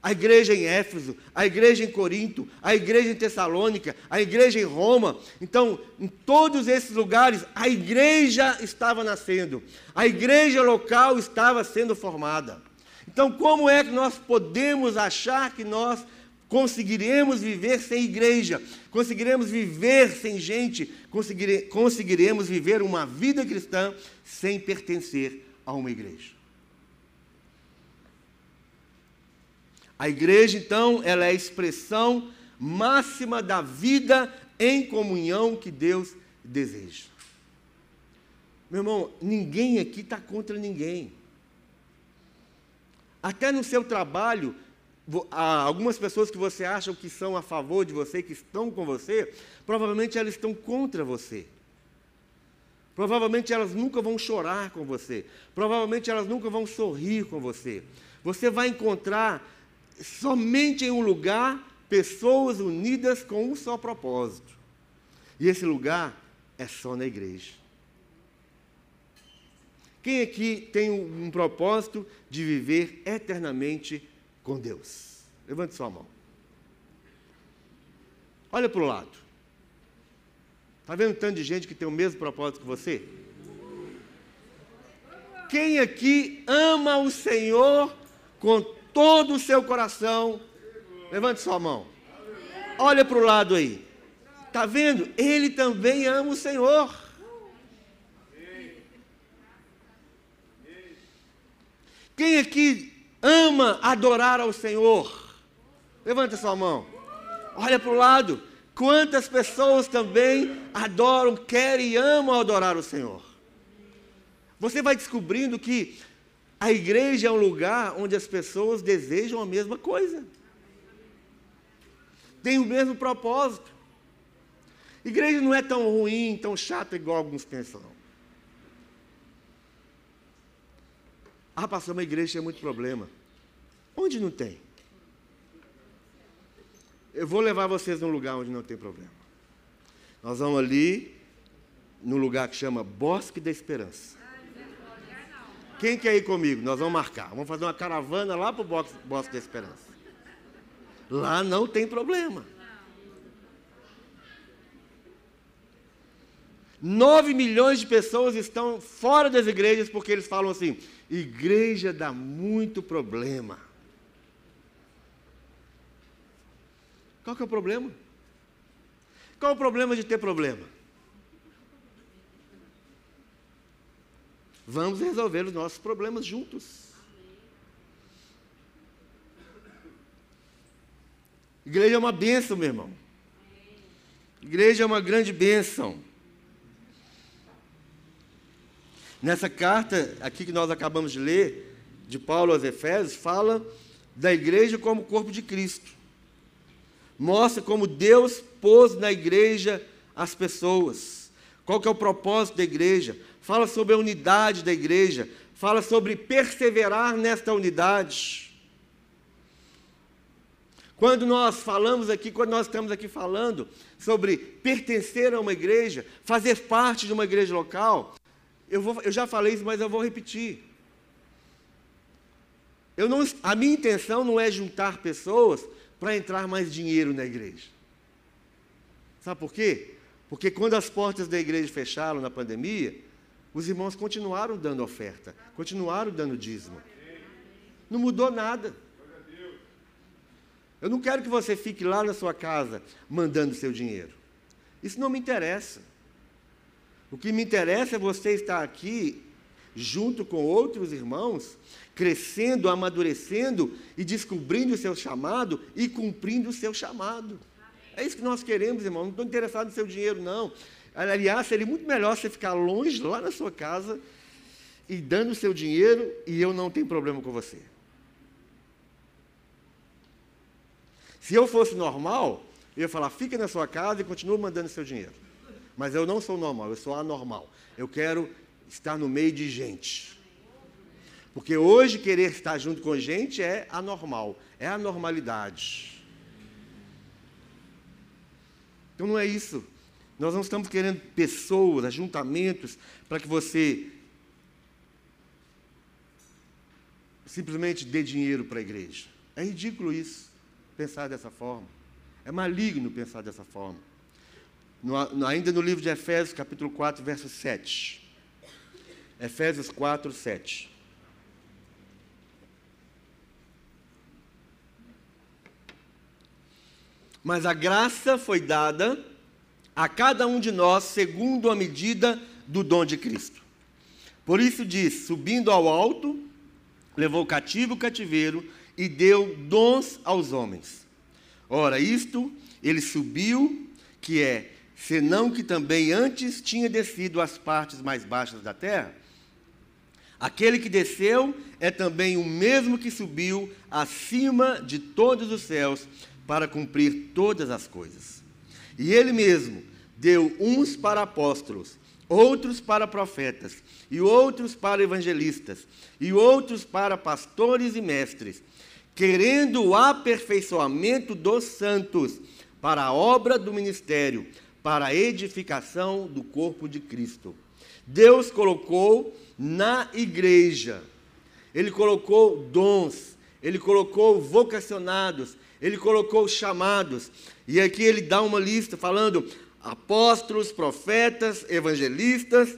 a igreja em Éfeso, a igreja em Corinto, a igreja em Tessalônica, a igreja em Roma. Então, em todos esses lugares, a igreja estava nascendo, a igreja local estava sendo formada. Então, como é que nós podemos achar que nós conseguiremos viver sem igreja, conseguiremos viver sem gente, conseguiremos viver uma vida cristã sem pertencer a uma igreja? A igreja, então, ela é a expressão máxima da vida em comunhão que Deus deseja. Meu irmão, ninguém aqui está contra ninguém. Até no seu trabalho, algumas pessoas que você acha que são a favor de você, que estão com você, provavelmente elas estão contra você. Provavelmente elas nunca vão chorar com você. Provavelmente elas nunca vão sorrir com você. Você vai encontrar somente em um lugar pessoas unidas com um só propósito. E esse lugar é só na igreja. Quem aqui tem um, propósito de viver eternamente com Deus? Levante sua mão. Olha para o lado. Está vendo tanto de gente que tem o mesmo propósito que você? Quem aqui ama o Senhor com todo o seu coração. Levante sua mão. Olha para o lado aí. Está vendo? Ele também ama o Senhor. Quem aqui ama adorar ao Senhor? Levanta sua mão. Olha para o lado. Quantas pessoas também adoram, querem e amam adorar o Senhor? Você vai descobrindo que a igreja é um lugar onde as pessoas desejam a mesma coisa. Tem o mesmo propósito. Igreja não é tão ruim, tão chata igual alguns pensam. Ah, pastor, uma igreja tem muito problema. Onde não tem? Eu vou levar vocês num lugar onde não tem problema. Nós vamos ali, num lugar que chama Bosque da Esperança. Quem quer ir comigo? Nós vamos marcar. Vamos fazer uma caravana lá para o Bosque da Esperança. Lá não tem problema. Nove milhões de pessoas estão fora das igrejas porque eles falam assim: igreja dá muito problema. Qual que é o problema? Qual o problema de ter problema? Vamos resolver os nossos problemas juntos. Igreja é uma bênção, meu irmão. Igreja é uma grande bênção. Nessa carta aqui que nós acabamos de ler, de Paulo aos Efésios, fala da igreja como corpo de Cristo. Mostra como Deus pôs na igreja as pessoas. Qual que é o propósito da igreja? Fala sobre a unidade da igreja, fala sobre perseverar nesta unidade. Quando nós falamos aqui, quando nós estamos aqui falando sobre pertencer a uma igreja, fazer parte de uma igreja local, eu, vou, eu já falei isso, mas eu vou repetir. Eu não, a minha intenção não é juntar pessoas para entrar mais dinheiro na igreja. Sabe por quê? Porque quando as portas da igreja fecharam na pandemia, os irmãos continuaram dando oferta, continuaram dando dízimo. Não mudou nada. Eu não quero que você fique lá na sua casa mandando seu dinheiro. Isso não me interessa. O que me interessa é você estar aqui junto com outros irmãos, crescendo, amadurecendo e descobrindo o seu chamado e cumprindo o seu chamado. É isso que nós queremos, irmão. Não estou interessado no seu dinheiro, não. Aliás, seria muito melhor você ficar longe, lá na sua casa, e dando o seu dinheiro, e eu não tenho problema com você. Se eu fosse normal, eu ia falar, fica na sua casa e continue mandando seu dinheiro. Mas eu não sou normal, eu sou anormal. Eu quero estar no meio de gente. Porque hoje querer estar junto com gente é anormal, é a normalidade. Então não é isso. Nós não estamos querendo pessoas, ajuntamentos, para que você simplesmente dê dinheiro para a igreja. É ridículo isso pensar dessa forma. É maligno pensar dessa forma. No, ainda no livro de Efésios, capítulo 4, verso 7. Efésios 4, 7. Mas a graça foi dada a cada um de nós segundo a medida do dom de Cristo. Por isso diz: subindo ao alto, levou cativo o cativeiro e deu dons aos homens. Ora, isto ele subiu, que é, senão que também antes tinha descido às partes mais baixas da terra. Aquele que desceu é também o mesmo que subiu acima de todos os céus para cumprir todas as coisas. E ele mesmo deu uns para apóstolos, outros para profetas, e outros para evangelistas, e outros para pastores e mestres querendo o aperfeiçoamento dos santos para a obra do ministério, para a edificação do corpo de Cristo. Deus colocou na igreja, Ele colocou dons, Ele colocou vocacionados, Ele colocou chamados, e aqui Ele dá uma lista falando apóstolos, profetas, evangelistas,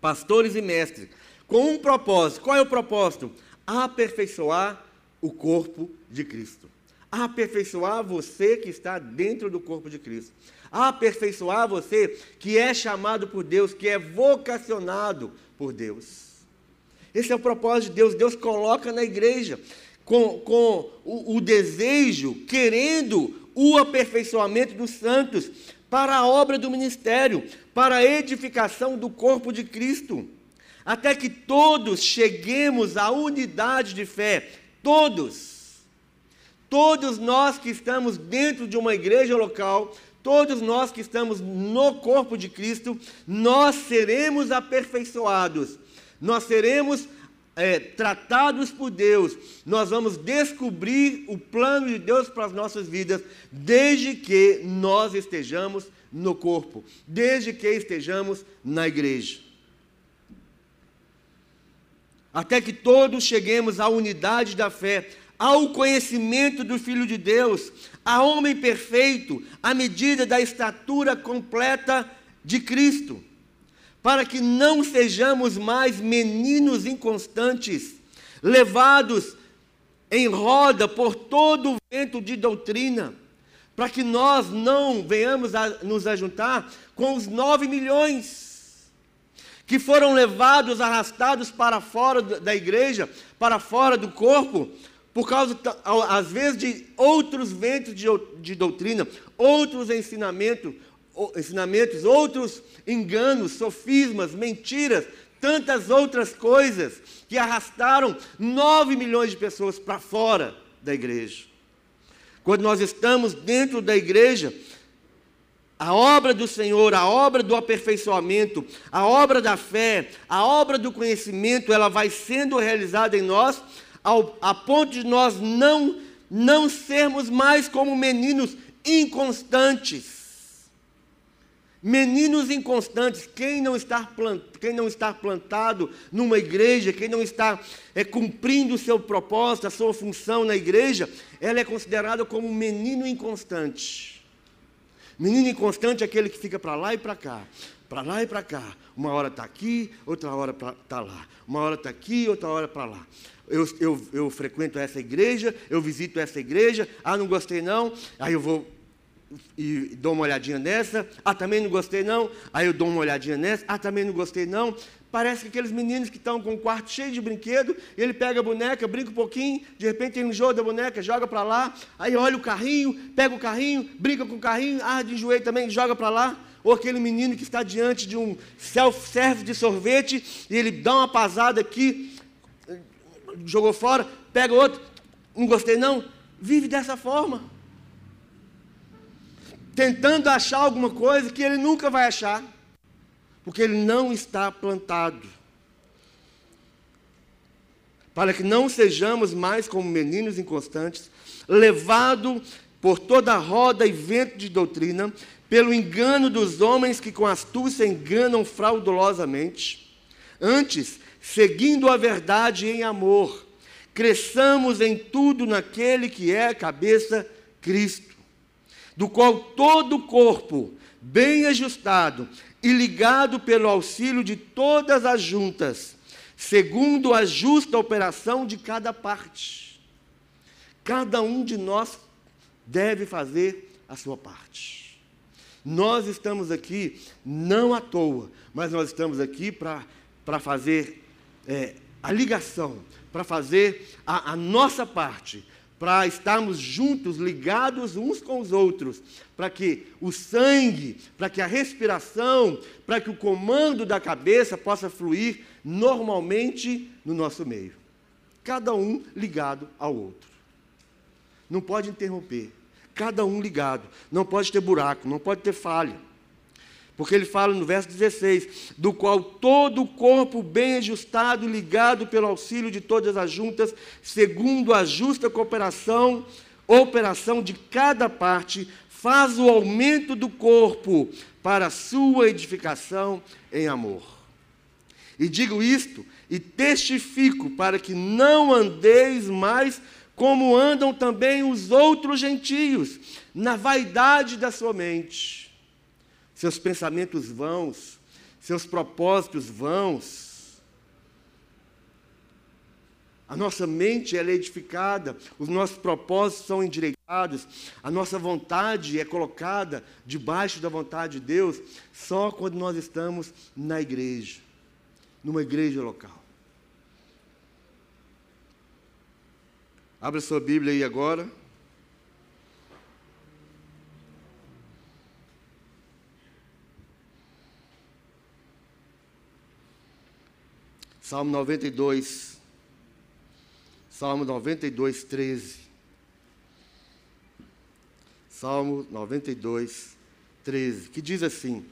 pastores e mestres, com um propósito. Qual é o propósito? Aperfeiçoar o corpo de Cristo. Aperfeiçoar você que está dentro do corpo de Cristo. Aperfeiçoar você que é chamado por Deus, que é vocacionado por Deus. Esse é o propósito de Deus. Deus coloca na igreja com, com o, o desejo, querendo o aperfeiçoamento dos santos para a obra do ministério, para a edificação do corpo de Cristo, até que todos cheguemos à unidade de fé, Todos. Todos nós que estamos dentro de uma igreja local, todos nós que estamos no corpo de Cristo, nós seremos aperfeiçoados, nós seremos é, tratados por Deus, nós vamos descobrir o plano de Deus para as nossas vidas, desde que nós estejamos no corpo, desde que estejamos na igreja. Até que todos cheguemos à unidade da fé, ao conhecimento do Filho de Deus, a homem perfeito, à medida da estatura completa de Cristo, para que não sejamos mais meninos inconstantes, levados em roda por todo o vento de doutrina, para que nós não venhamos a nos ajuntar com os nove milhões que foram levados, arrastados para fora da igreja, para fora do corpo, por causa, às vezes, de outros ventos de, de doutrina, outros ensinamentos, ensinamentos, outros enganos, sofismas, mentiras, tantas outras coisas que arrastaram nove milhões de pessoas para fora da igreja. Quando nós estamos dentro da igreja, a obra do Senhor, a obra do aperfeiçoamento, a obra da fé, a obra do conhecimento, ela vai sendo realizada em nós, ao, a ponto de nós não, não sermos mais como meninos inconstantes. Meninos inconstantes, quem não está, quem não está plantado numa igreja, quem não está é, cumprindo o seu propósito, a sua função na igreja, ela é considerada como um menino inconstante. Menino inconstante é aquele que fica para lá e para cá, para lá e para cá. Uma hora está aqui, outra hora está lá. Uma hora está aqui, outra hora para lá. Eu, eu, eu frequento essa igreja, eu visito essa igreja, ah, não gostei não, aí eu vou e dou uma olhadinha nessa, ah, também não gostei não, aí eu dou uma olhadinha nessa, ah, também não gostei não. Parece que aqueles meninos que estão com o quarto cheio de brinquedo, ele pega a boneca, brinca um pouquinho, de repente um jogo da boneca, joga para lá, aí olha o carrinho, pega o carrinho, brinca com o carrinho, ah, de joelho também, joga para lá. Ou aquele menino que está diante de um self-service de sorvete, e ele dá uma pasada aqui, jogou fora, pega outro, não gostei não, vive dessa forma tentando achar alguma coisa que ele nunca vai achar, porque ele não está plantado. Para que não sejamos mais como meninos inconstantes, levados por toda roda e vento de doutrina, pelo engano dos homens que com astúcia enganam fraudulosamente. Antes, seguindo a verdade em amor, cresçamos em tudo naquele que é a cabeça, Cristo do qual todo o corpo, bem ajustado e ligado pelo auxílio de todas as juntas, segundo a justa operação de cada parte. Cada um de nós deve fazer a sua parte. Nós estamos aqui não à toa, mas nós estamos aqui para fazer é, a ligação, para fazer a, a nossa parte, para estarmos juntos, ligados uns com os outros, para que o sangue, para que a respiração, para que o comando da cabeça possa fluir normalmente no nosso meio. Cada um ligado ao outro. Não pode interromper. Cada um ligado. Não pode ter buraco, não pode ter falha. Porque ele fala no verso 16: do qual todo o corpo bem ajustado, ligado pelo auxílio de todas as juntas, segundo a justa cooperação, operação de cada parte, faz o aumento do corpo para sua edificação em amor. E digo isto e testifico para que não andeis mais como andam também os outros gentios, na vaidade da sua mente seus pensamentos vãos, seus propósitos vãos. A nossa mente é edificada, os nossos propósitos são endireitados, a nossa vontade é colocada debaixo da vontade de Deus só quando nós estamos na igreja, numa igreja local. Abra sua Bíblia aí agora. Salmo 92. Salmo 92, 13. Salmo 92, 13. Que diz assim: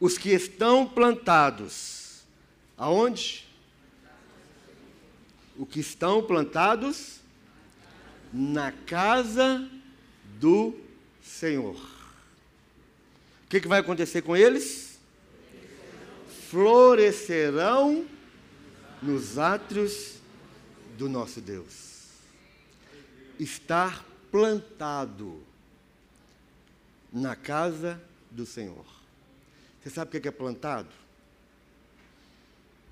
Os que estão plantados, aonde? O que estão plantados na casa do Senhor. O que, que vai acontecer com eles? Florescerão nos átrios do nosso Deus. Estar plantado na casa do Senhor. Você sabe o que é plantado?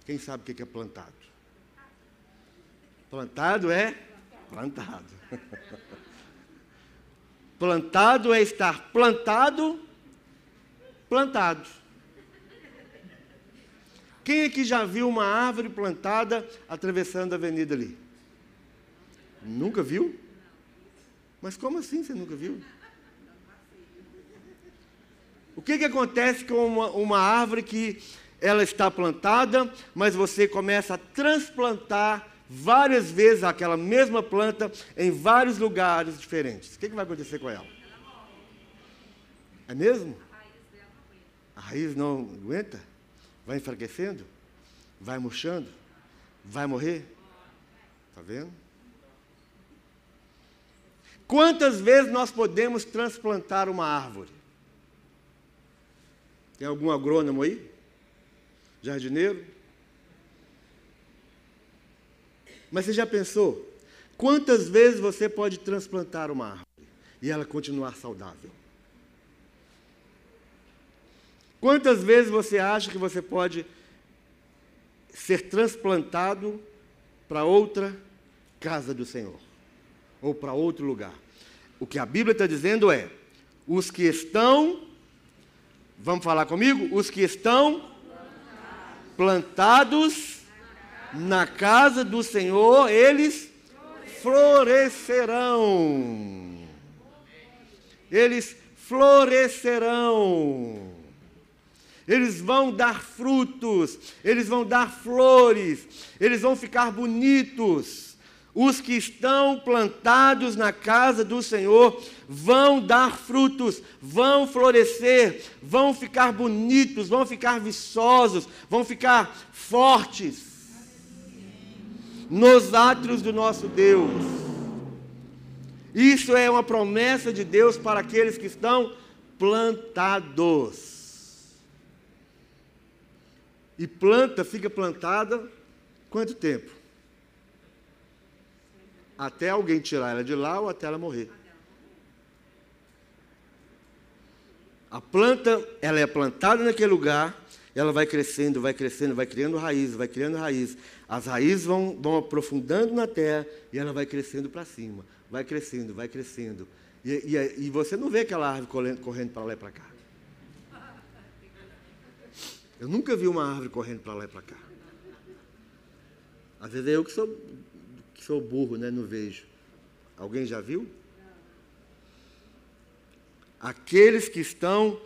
Quem sabe o que é plantado? Plantado é plantado. Plantado é estar plantado, plantado. Quem aqui já viu uma árvore plantada atravessando a avenida ali? Nunca viu? Mas como assim você nunca viu? O que, que acontece com uma, uma árvore que ela está plantada, mas você começa a transplantar várias vezes aquela mesma planta em vários lugares diferentes? O que, que vai acontecer com ela? É mesmo? A raiz não aguenta? Vai enfraquecendo? Vai murchando? Vai morrer? Está vendo? Quantas vezes nós podemos transplantar uma árvore? Tem algum agrônomo aí? Jardineiro? Mas você já pensou? Quantas vezes você pode transplantar uma árvore e ela continuar saudável? Quantas vezes você acha que você pode ser transplantado para outra casa do Senhor? Ou para outro lugar? O que a Bíblia está dizendo é: os que estão, vamos falar comigo? Os que estão plantados na casa do Senhor, eles florescerão. Eles florescerão. Eles vão dar frutos, eles vão dar flores, eles vão ficar bonitos. Os que estão plantados na casa do Senhor vão dar frutos, vão florescer, vão ficar bonitos, vão ficar viçosos, vão ficar fortes nos átrios do nosso Deus. Isso é uma promessa de Deus para aqueles que estão plantados. E planta fica plantada quanto tempo? Até alguém tirar ela de lá ou até ela morrer. A planta, ela é plantada naquele lugar, ela vai crescendo, vai crescendo, vai criando raízes, vai criando raízes. As raízes vão, vão aprofundando na terra e ela vai crescendo para cima. Vai crescendo, vai crescendo. E, e, e você não vê aquela árvore correndo para lá e para cá. Eu nunca vi uma árvore correndo para lá e para cá. Às vezes é eu que sou, que sou burro, né? Não vejo. Alguém já viu? Aqueles que estão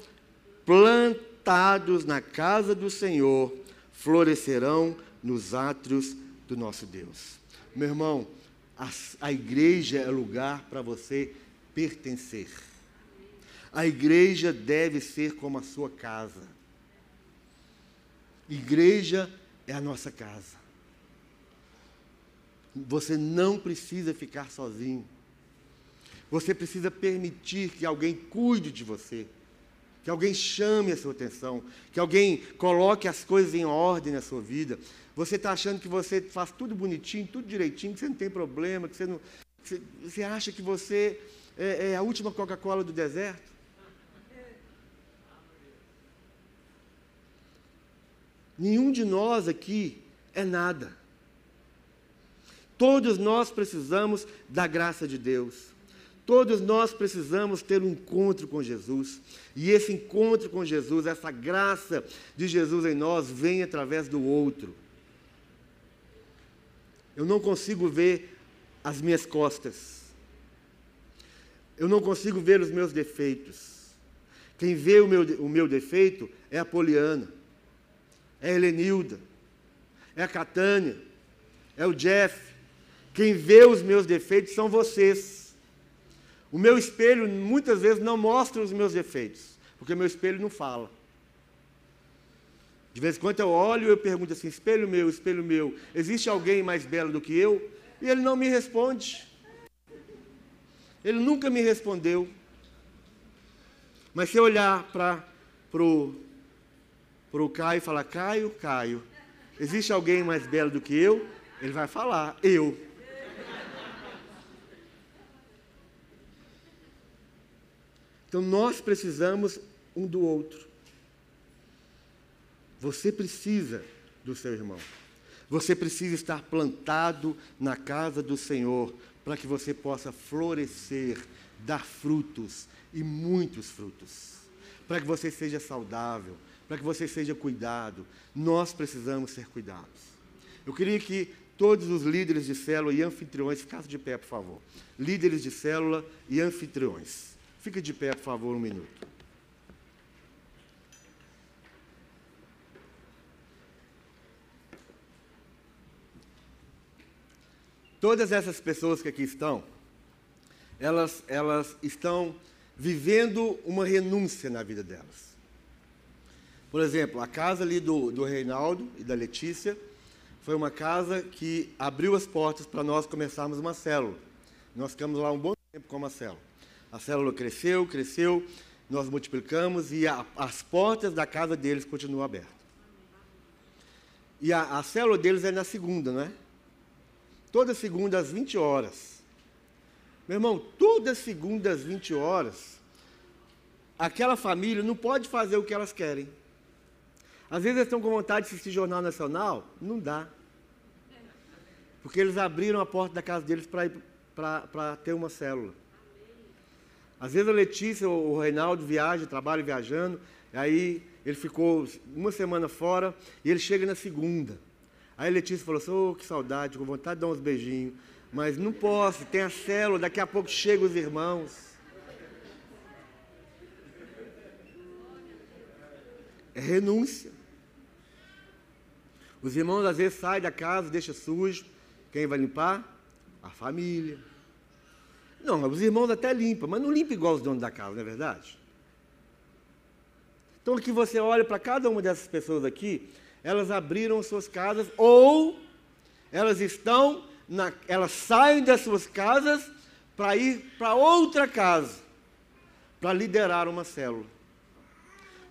plantados na casa do Senhor florescerão nos átrios do nosso Deus. Meu irmão, a, a igreja é lugar para você pertencer. A igreja deve ser como a sua casa. Igreja é a nossa casa. Você não precisa ficar sozinho. Você precisa permitir que alguém cuide de você, que alguém chame a sua atenção, que alguém coloque as coisas em ordem na sua vida. Você está achando que você faz tudo bonitinho, tudo direitinho, que você não tem problema, que você não. Você, você acha que você é, é a última Coca-Cola do deserto? Nenhum de nós aqui é nada. Todos nós precisamos da graça de Deus. Todos nós precisamos ter um encontro com Jesus. E esse encontro com Jesus, essa graça de Jesus em nós, vem através do outro. Eu não consigo ver as minhas costas. Eu não consigo ver os meus defeitos. Quem vê o meu, o meu defeito é a Poliana é a Helenilda, é a Catânia, é o Jeff. Quem vê os meus defeitos são vocês. O meu espelho muitas vezes não mostra os meus defeitos, porque o meu espelho não fala. De vez em quando eu olho e eu pergunto assim: espelho meu, espelho meu, existe alguém mais belo do que eu? E ele não me responde. Ele nunca me respondeu. Mas se eu olhar para o para o Caio e falar: Caio, Caio, existe alguém mais belo do que eu? Ele vai falar: Eu. Então nós precisamos um do outro. Você precisa do seu irmão. Você precisa estar plantado na casa do Senhor para que você possa florescer dar frutos e muitos frutos. Para que você seja saudável, para que você seja cuidado, nós precisamos ser cuidados. Eu queria que todos os líderes de célula e anfitriões, ficassem de pé, por favor. Líderes de célula e anfitriões. Fique de pé, por favor, um minuto. Todas essas pessoas que aqui estão, elas, elas estão vivendo uma renúncia na vida delas. Por exemplo, a casa ali do, do Reinaldo e da Letícia foi uma casa que abriu as portas para nós começarmos uma célula. Nós ficamos lá um bom tempo com uma célula. A célula cresceu, cresceu, nós multiplicamos e a, as portas da casa deles continuam abertas. E a, a célula deles é na segunda, não é? Toda segunda às 20 horas. Meu irmão, toda segunda às 20 horas, aquela família não pode fazer o que elas querem. Às vezes eles estão com vontade de assistir Jornal Nacional, não dá. Porque eles abriram a porta da casa deles para ter uma célula. Às vezes a Letícia ou o Reinaldo viaja, trabalha viajando, aí ele ficou uma semana fora e ele chega na segunda. Aí a Letícia falou assim, oh, que saudade, com vontade de dar uns beijinhos. Mas não posso, tem a célula, daqui a pouco chegam os irmãos. É renúncia. Os irmãos às vezes saem da casa, deixa sujo. Quem vai limpar? A família. Não, os irmãos até limpam, mas não limpa igual os donos da casa, não é verdade? Então aqui você olha para cada uma dessas pessoas aqui, elas abriram suas casas ou elas estão na, elas saem das suas casas para ir para outra casa, para liderar uma célula.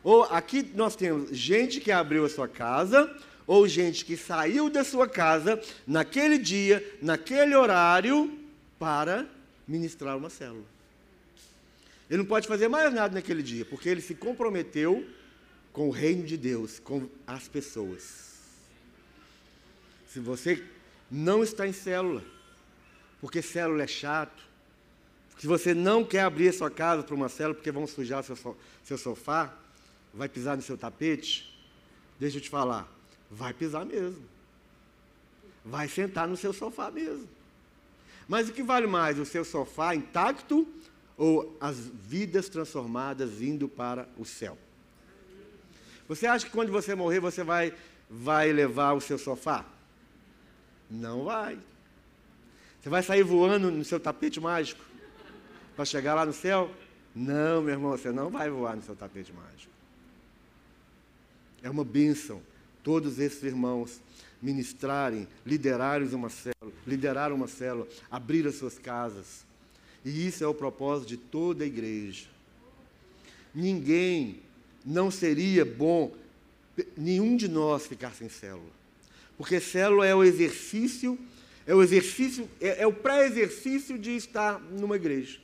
Ou aqui nós temos gente que abriu a sua casa, ou gente que saiu da sua casa naquele dia, naquele horário, para ministrar uma célula. Ele não pode fazer mais nada naquele dia, porque ele se comprometeu com o reino de Deus, com as pessoas. Se você não está em célula, porque célula é chato, se você não quer abrir a sua casa para uma célula porque vão sujar seu, seu sofá, vai pisar no seu tapete, deixa eu te falar, vai pisar mesmo. Vai sentar no seu sofá mesmo. Mas o que vale mais, o seu sofá intacto ou as vidas transformadas indo para o céu? Você acha que quando você morrer você vai, vai levar o seu sofá? Não vai. Você vai sair voando no seu tapete mágico para chegar lá no céu? Não, meu irmão, você não vai voar no seu tapete mágico. É uma bênção todos esses irmãos ministrarem, liderarem uma célula, liderar uma célula, abrir as suas casas. E isso é o propósito de toda a igreja. Ninguém não seria bom nenhum de nós ficar sem célula. Porque célula é o exercício, é o exercício, é, é o pré-exercício de estar numa igreja.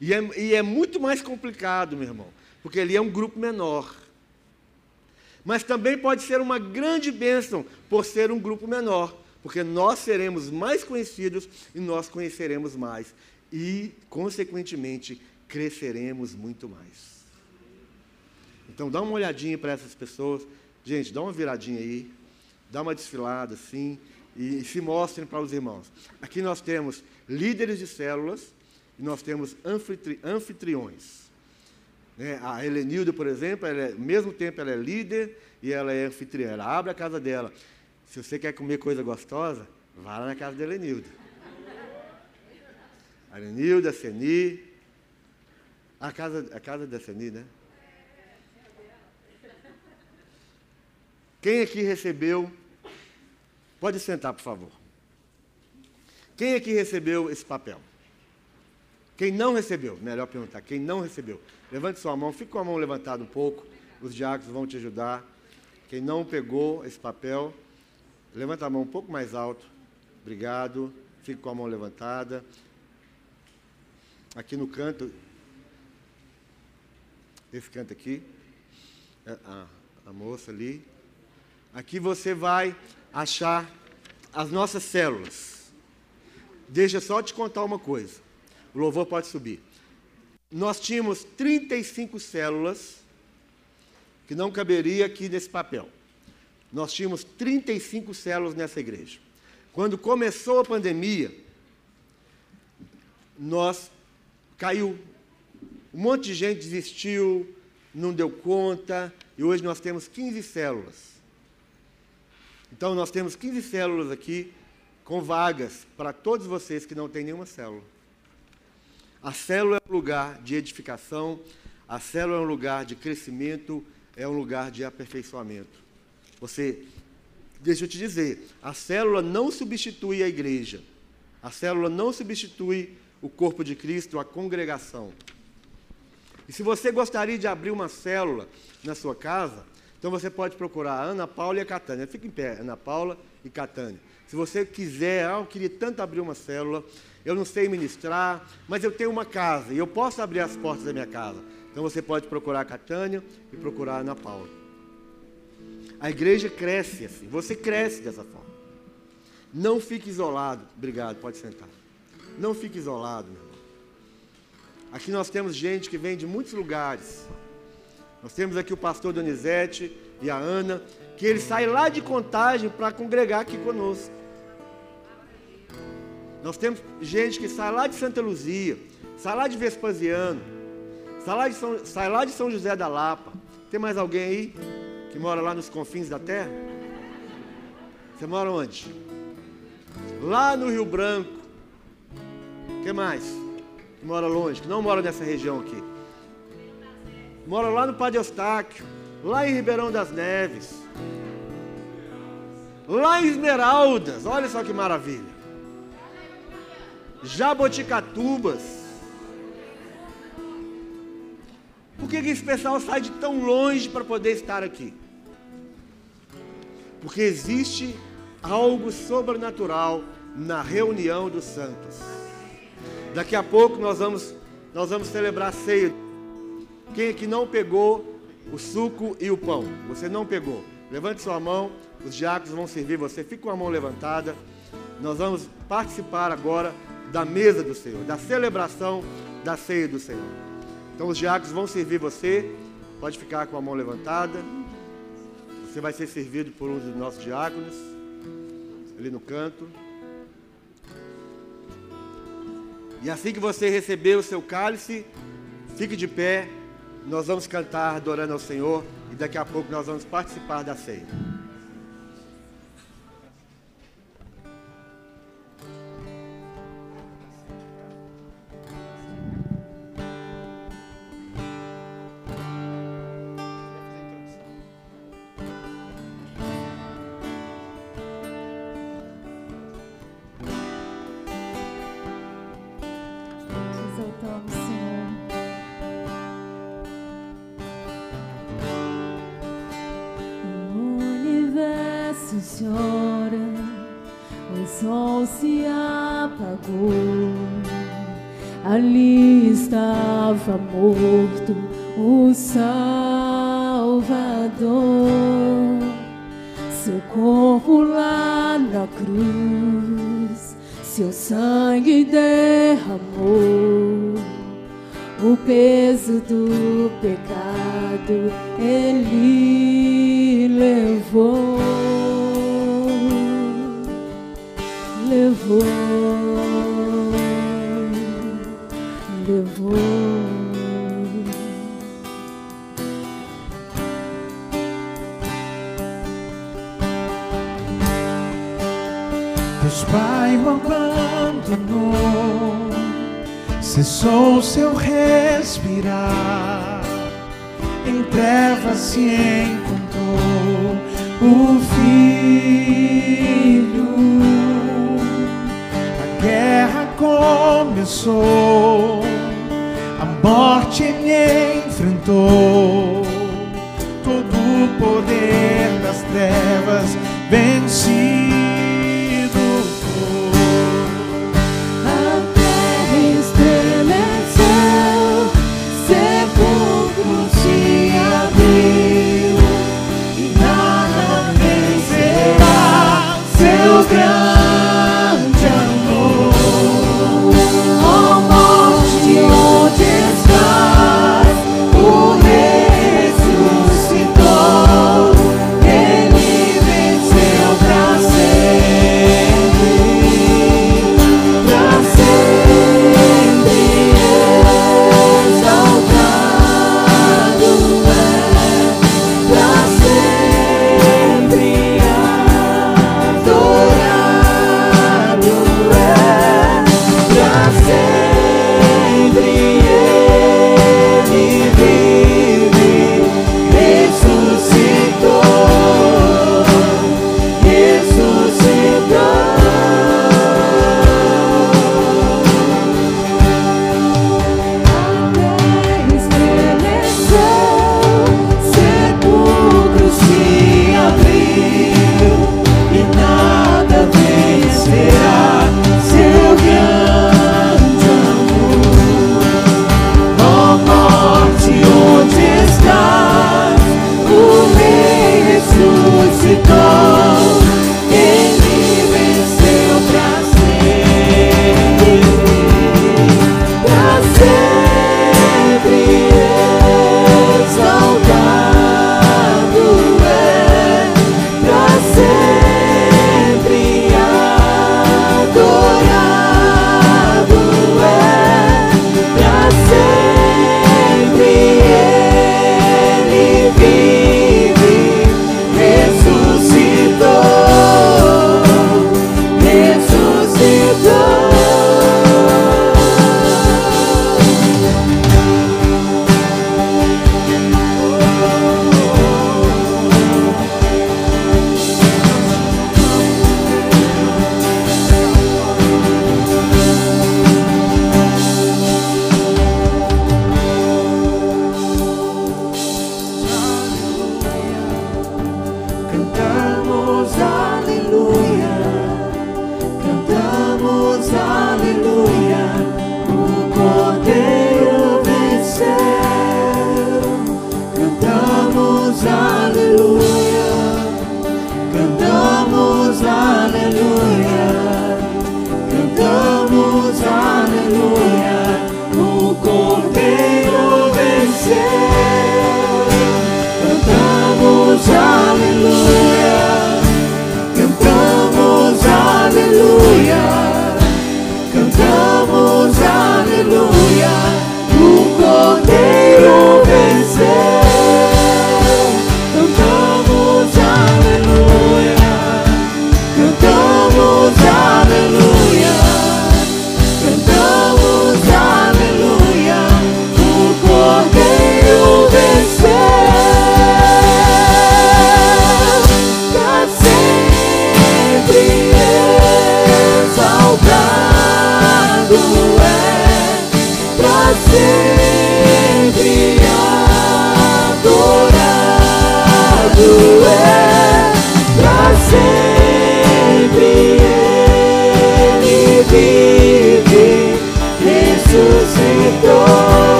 E é, e é muito mais complicado, meu irmão, porque ali é um grupo menor. Mas também pode ser uma grande bênção por ser um grupo menor, porque nós seremos mais conhecidos e nós conheceremos mais. E, consequentemente, cresceremos muito mais. Então dá uma olhadinha para essas pessoas. Gente, dá uma viradinha aí, dá uma desfilada assim e, e se mostrem para os irmãos. Aqui nós temos líderes de células e nós temos anfitri, anfitriões. Né? A Helenilda, por exemplo, ela é, ao mesmo tempo ela é líder e ela é anfitriã. Ela abre a casa dela. Se você quer comer coisa gostosa, vá lá na casa da Helenilda. A Helenilda, a Seni. A casa, a casa da Seni, né? Quem aqui recebeu? Pode sentar, por favor. Quem aqui recebeu esse papel? Quem não recebeu? Melhor perguntar. Quem não recebeu? Levante sua mão, fique com a mão levantada um pouco. Os diáconos vão te ajudar. Quem não pegou esse papel, levanta a mão um pouco mais alto. Obrigado. Fique com a mão levantada. Aqui no canto, esse canto aqui, é, a, a moça ali. Aqui você vai achar as nossas células. Deixa só te contar uma coisa. O louvor pode subir. Nós tínhamos 35 células que não caberia aqui nesse papel. Nós tínhamos 35 células nessa igreja. Quando começou a pandemia, nós caiu. Um monte de gente desistiu, não deu conta, e hoje nós temos 15 células. Então nós temos 15 células aqui com vagas para todos vocês que não têm nenhuma célula. A célula é um lugar de edificação, a célula é um lugar de crescimento, é um lugar de aperfeiçoamento. Você, deixa eu te dizer, a célula não substitui a igreja. A célula não substitui o corpo de Cristo, a congregação. E se você gostaria de abrir uma célula na sua casa, então você pode procurar a Ana Paula e a Catânia. Fica em pé, Ana Paula e Catânia. Se você quiser, ah, eu queria tanto abrir uma célula, eu não sei ministrar, mas eu tenho uma casa e eu posso abrir as portas da minha casa. Então você pode procurar a Catânia e procurar a Ana Paula. A igreja cresce assim, você cresce dessa forma. Não fique isolado. Obrigado, pode sentar. Não fique isolado, meu irmão. Aqui nós temos gente que vem de muitos lugares. Nós temos aqui o pastor Donizete e a Ana, que eles saem lá de contagem para congregar aqui conosco. Nós temos gente que sai lá de Santa Luzia, sai lá de Vespasiano, sai lá de São, sai lá de São José da Lapa. Tem mais alguém aí que mora lá nos confins da terra? Você mora onde? Lá no Rio Branco. que mais? Que mora longe, que não mora nessa região aqui mora lá no Padre Eustáquio, lá em Ribeirão das Neves, lá em Esmeraldas, olha só que maravilha. Jaboticatubas. Por que, esse pessoal sai de tão longe para poder estar aqui? Porque existe algo sobrenatural na reunião dos santos. Daqui a pouco nós vamos, nós vamos celebrar a ceia. Quem é que não pegou o suco e o pão? Você não pegou. Levante sua mão, os diáconos vão servir você. Fique com a mão levantada. Nós vamos participar agora da mesa do Senhor, da celebração da ceia do Senhor. Então os diáconos vão servir você. Pode ficar com a mão levantada. Você vai ser servido por um dos nossos diáconos, ali no canto. E assim que você receber o seu cálice, fique de pé nós vamos cantar adorando ao Senhor e daqui a pouco nós vamos participar da ceia. Morto o Salvador. Seu corpo lá na cruz, seu sangue derramou. O peso do pecado ele. Levou. levou. Abandonou, cessou seu respirar, em trevas se encontrou o Filho. A guerra começou, a morte ele enfrentou, todo o poder das trevas vencido.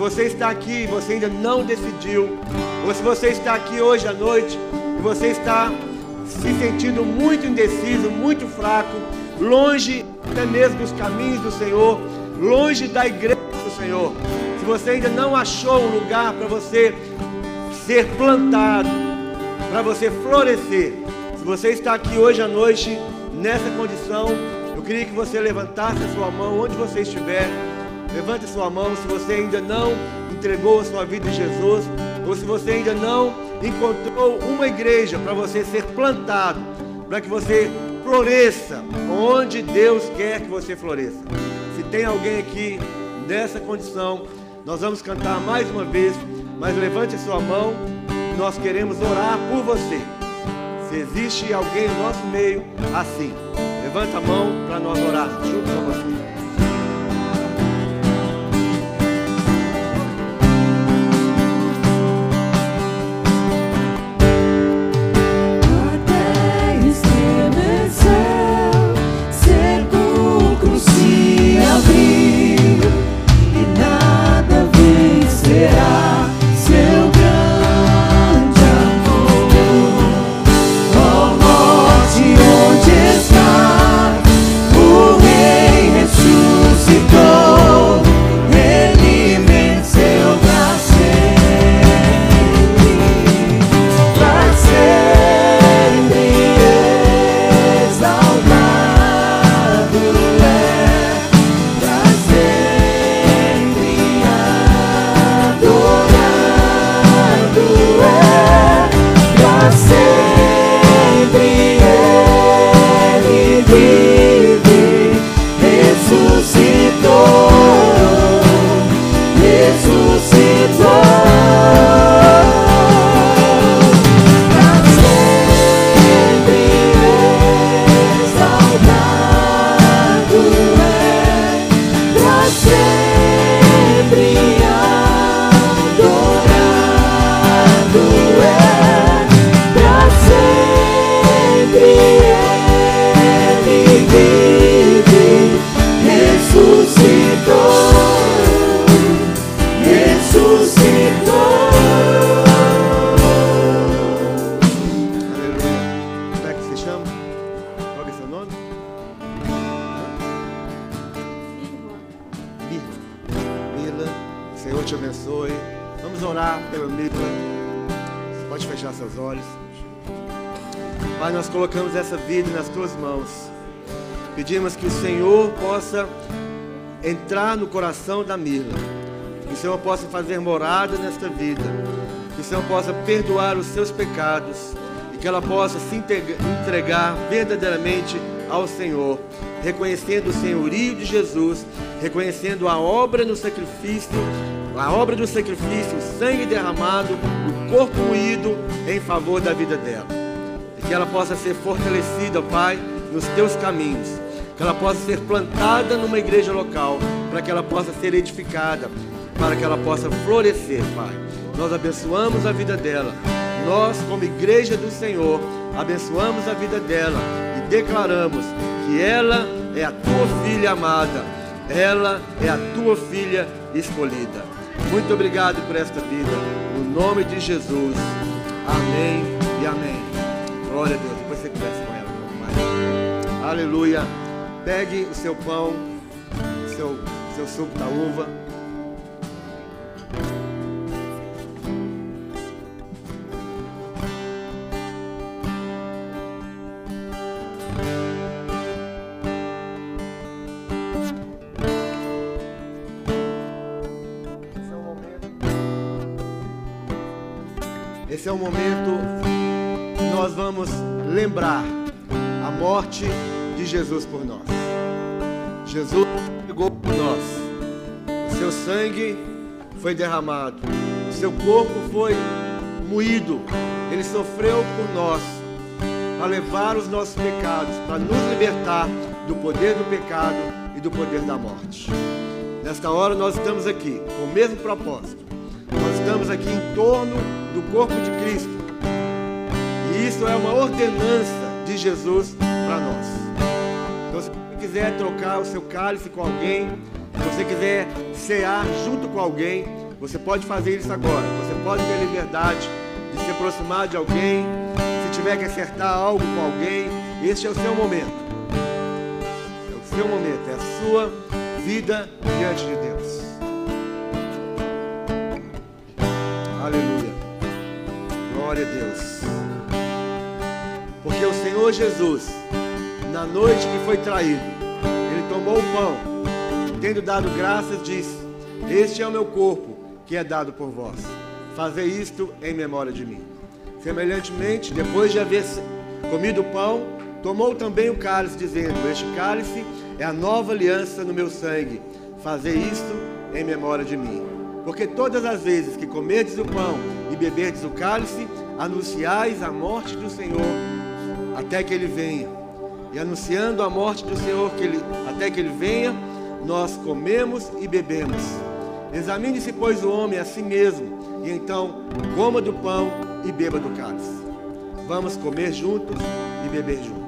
Você está aqui e você ainda não decidiu, ou se você está aqui hoje à noite e você está se sentindo muito indeciso, muito fraco, longe até mesmo dos caminhos do Senhor, longe da igreja do Senhor. Se você ainda não achou um lugar para você ser plantado, para você florescer, se você está aqui hoje à noite nessa condição, eu queria que você levantasse a sua mão onde você estiver. Levante sua mão se você ainda não entregou a sua vida a Jesus, ou se você ainda não encontrou uma igreja para você ser plantado, para que você floresça onde Deus quer que você floresça. Se tem alguém aqui nessa condição, nós vamos cantar mais uma vez, mas levante sua mão, nós queremos orar por você. Se existe alguém no nosso meio assim, levanta a mão para nós orarmos junto com você. Senhor te abençoe. Vamos orar pela Mila. Você pode fechar seus olhos. Pai, nós colocamos essa vida nas tuas mãos. Pedimos que o Senhor possa entrar no coração da Mila. Que o Senhor possa fazer morada nesta vida. Que o Senhor possa perdoar os seus pecados. E que ela possa se entregar verdadeiramente ao Senhor. Reconhecendo o senhorio de Jesus. Reconhecendo a obra no sacrifício. A obra do sacrifício, o sangue derramado, o corpo moído em favor da vida dela. E que ela possa ser fortalecida, Pai, nos teus caminhos. Que ela possa ser plantada numa igreja local, para que ela possa ser edificada, para que ela possa florescer, Pai. Nós abençoamos a vida dela. Nós, como igreja do Senhor, abençoamos a vida dela e declaramos que ela é a tua filha amada. Ela é a tua filha escolhida. Muito obrigado por esta vida. No nome de Jesus. Amém e amém. Glória a Deus. Depois você conversa com ela um pouco mais. Aleluia. Pegue o seu pão seu, seu suco da uva. Esse é o momento que nós vamos lembrar a morte de Jesus por nós. Jesus pegou por nós. O seu sangue foi derramado. O seu corpo foi moído. Ele sofreu por nós para levar os nossos pecados, para nos libertar do poder do pecado e do poder da morte. Nesta hora nós estamos aqui com o mesmo propósito. Nós estamos aqui em torno do corpo de Cristo. E isso é uma ordenança de Jesus para nós. Então, se você quiser trocar o seu cálice com alguém, se você quiser cear junto com alguém, você pode fazer isso agora. Você pode ter liberdade de se aproximar de alguém. Se tiver que acertar algo com alguém, este é o seu momento. É o seu momento, é a sua vida diante de Deus. Aleluia. Glória a Deus. Porque o Senhor Jesus, na noite que foi traído, ele tomou o pão, tendo dado graças, disse: Este é o meu corpo, que é dado por vós. Fazei isto em memória de mim. Semelhantemente, depois de haver comido o pão, tomou também o cálice, dizendo: Este cálice é a nova aliança no meu sangue. Fazei isto em memória de mim. Porque todas as vezes que comerdes o pão e beberdes o cálice, anunciais a morte do Senhor até que ele venha. E anunciando a morte do Senhor que ele, até que ele venha, nós comemos e bebemos. Examine-se, pois, o homem a si mesmo, e então coma do pão e beba do cálice. Vamos comer juntos e beber juntos.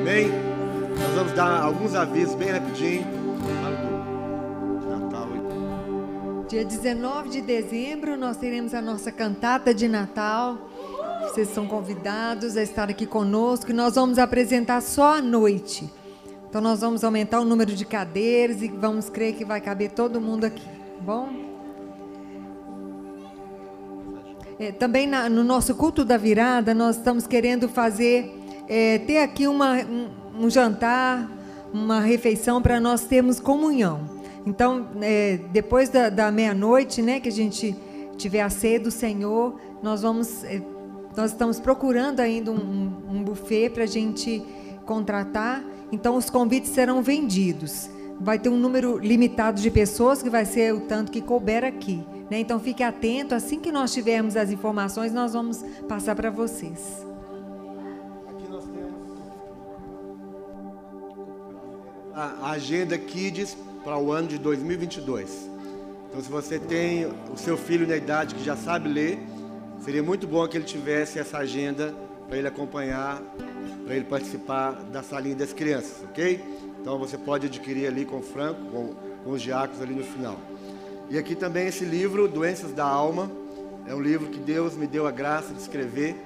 Amém? Nós vamos dar alguns avisos bem rapidinho. Natal. Dia 19 de dezembro nós teremos a nossa cantata de Natal. Vocês são convidados a estar aqui conosco e nós vamos apresentar só à noite. Então nós vamos aumentar o número de cadeiras e vamos crer que vai caber todo mundo aqui, tá bom? É, também na- no nosso culto da virada nós estamos querendo fazer é, ter aqui uma, um, um jantar, uma refeição para nós termos comunhão. Então, é, depois da, da meia-noite, né, que a gente tiver a ceia do Senhor, nós vamos, é, nós estamos procurando ainda um, um, um buffet para a gente contratar. Então, os convites serão vendidos. Vai ter um número limitado de pessoas que vai ser o tanto que couber aqui. né? Então, fique atento. Assim que nós tivermos as informações, nós vamos passar para vocês. A agenda Kids para o ano de 2022. Então, se você tem o seu filho na idade que já sabe ler, seria muito bom que ele tivesse essa agenda para ele acompanhar, para ele participar da salinha das crianças, ok? Então, você pode adquirir ali com o Franco, com, com os diáconos ali no final. E aqui também esse livro, Doenças da Alma, é um livro que Deus me deu a graça de escrever,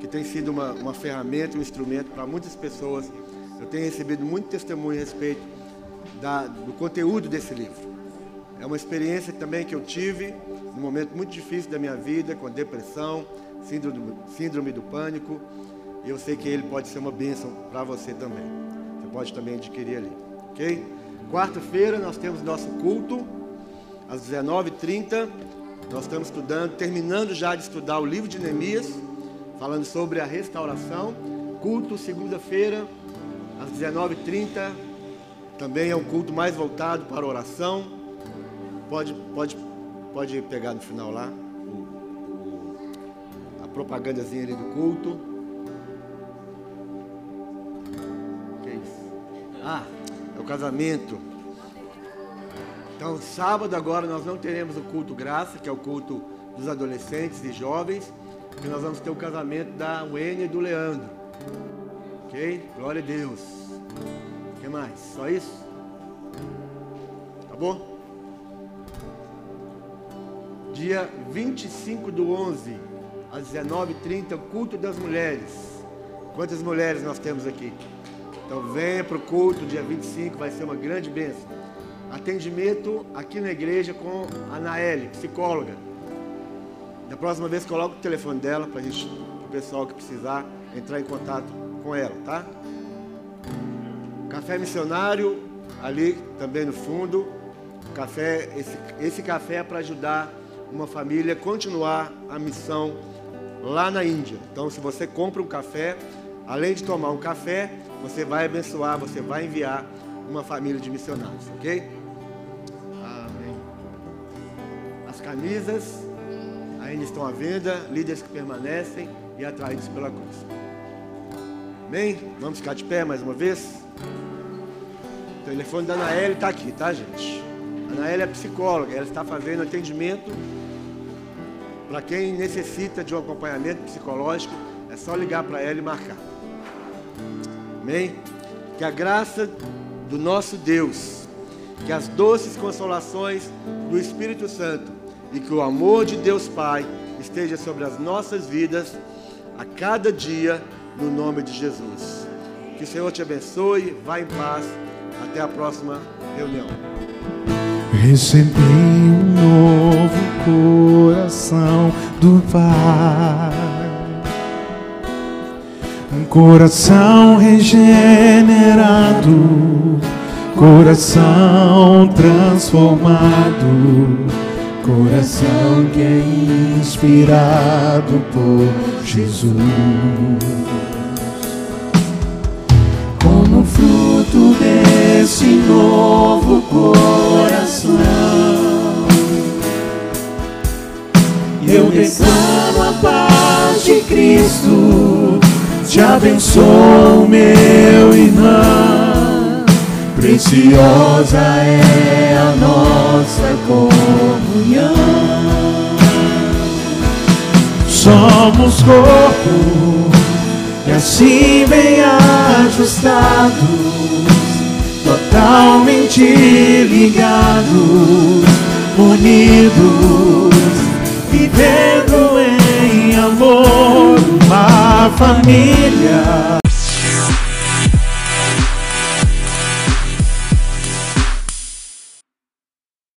que tem sido uma, uma ferramenta, um instrumento para muitas pessoas. Eu tenho recebido muito testemunho a respeito da, do conteúdo desse livro. É uma experiência também que eu tive num momento muito difícil da minha vida, com depressão, síndrome, síndrome do pânico. E eu sei que ele pode ser uma bênção para você também. Você pode também adquirir ali, ok? Quarta-feira nós temos nosso culto, às 19h30. Nós estamos estudando, terminando já de estudar o livro de Neemias, falando sobre a restauração. Culto, segunda-feira, às 19h30. Também é um culto mais voltado para oração. Pode, pode, pode pegar no final lá a propagandazinha ali do culto. Que isso? Ah, é o casamento. Então, sábado agora nós não teremos o culto graça, que é o culto dos adolescentes e jovens, e nós vamos ter o casamento da Wênia e do Leandro. Ok? Glória a Deus. O que mais? Só isso? Tá bom? Dia 25 do 11, às 19h30, o culto das mulheres. Quantas mulheres nós temos aqui? Então venha para o culto, dia 25, vai ser uma grande bênção. Atendimento aqui na igreja com a Naeli, psicóloga. Da próxima vez coloca o telefone dela para o pessoal que precisar entrar em contato com ela, tá? Café missionário ali também no fundo. Café, esse, esse café é para ajudar uma família a continuar a missão lá na Índia. Então, se você compra um café, além de tomar um café, você vai abençoar, você vai enviar uma família de missionários, ok? Amém. As camisas ainda estão à venda, líderes que permanecem e atraídos pela cruz. Amém? Vamos ficar de pé mais uma vez? O telefone da Anaele está aqui, tá, gente? A é psicóloga, ela está fazendo atendimento para quem necessita de um acompanhamento psicológico. É só ligar para ela e marcar. Amém? Que a graça do nosso Deus, que as doces consolações do Espírito Santo e que o amor de Deus Pai esteja sobre as nossas vidas a cada dia, no nome de Jesus. Que o Senhor te abençoe, vá em paz. Até a próxima reunião. Recebi um novo coração do Pai. Um coração regenerado, coração transformado, coração que é inspirado por Jesus. Como fruto desse novo coração, eu declaro a paz de Cristo, te abençoo, meu irmão. Preciosa é a nossa comunhão. Somos corpo e assim bem ajustados, totalmente ligados, unidos, vivendo em amor, uma família.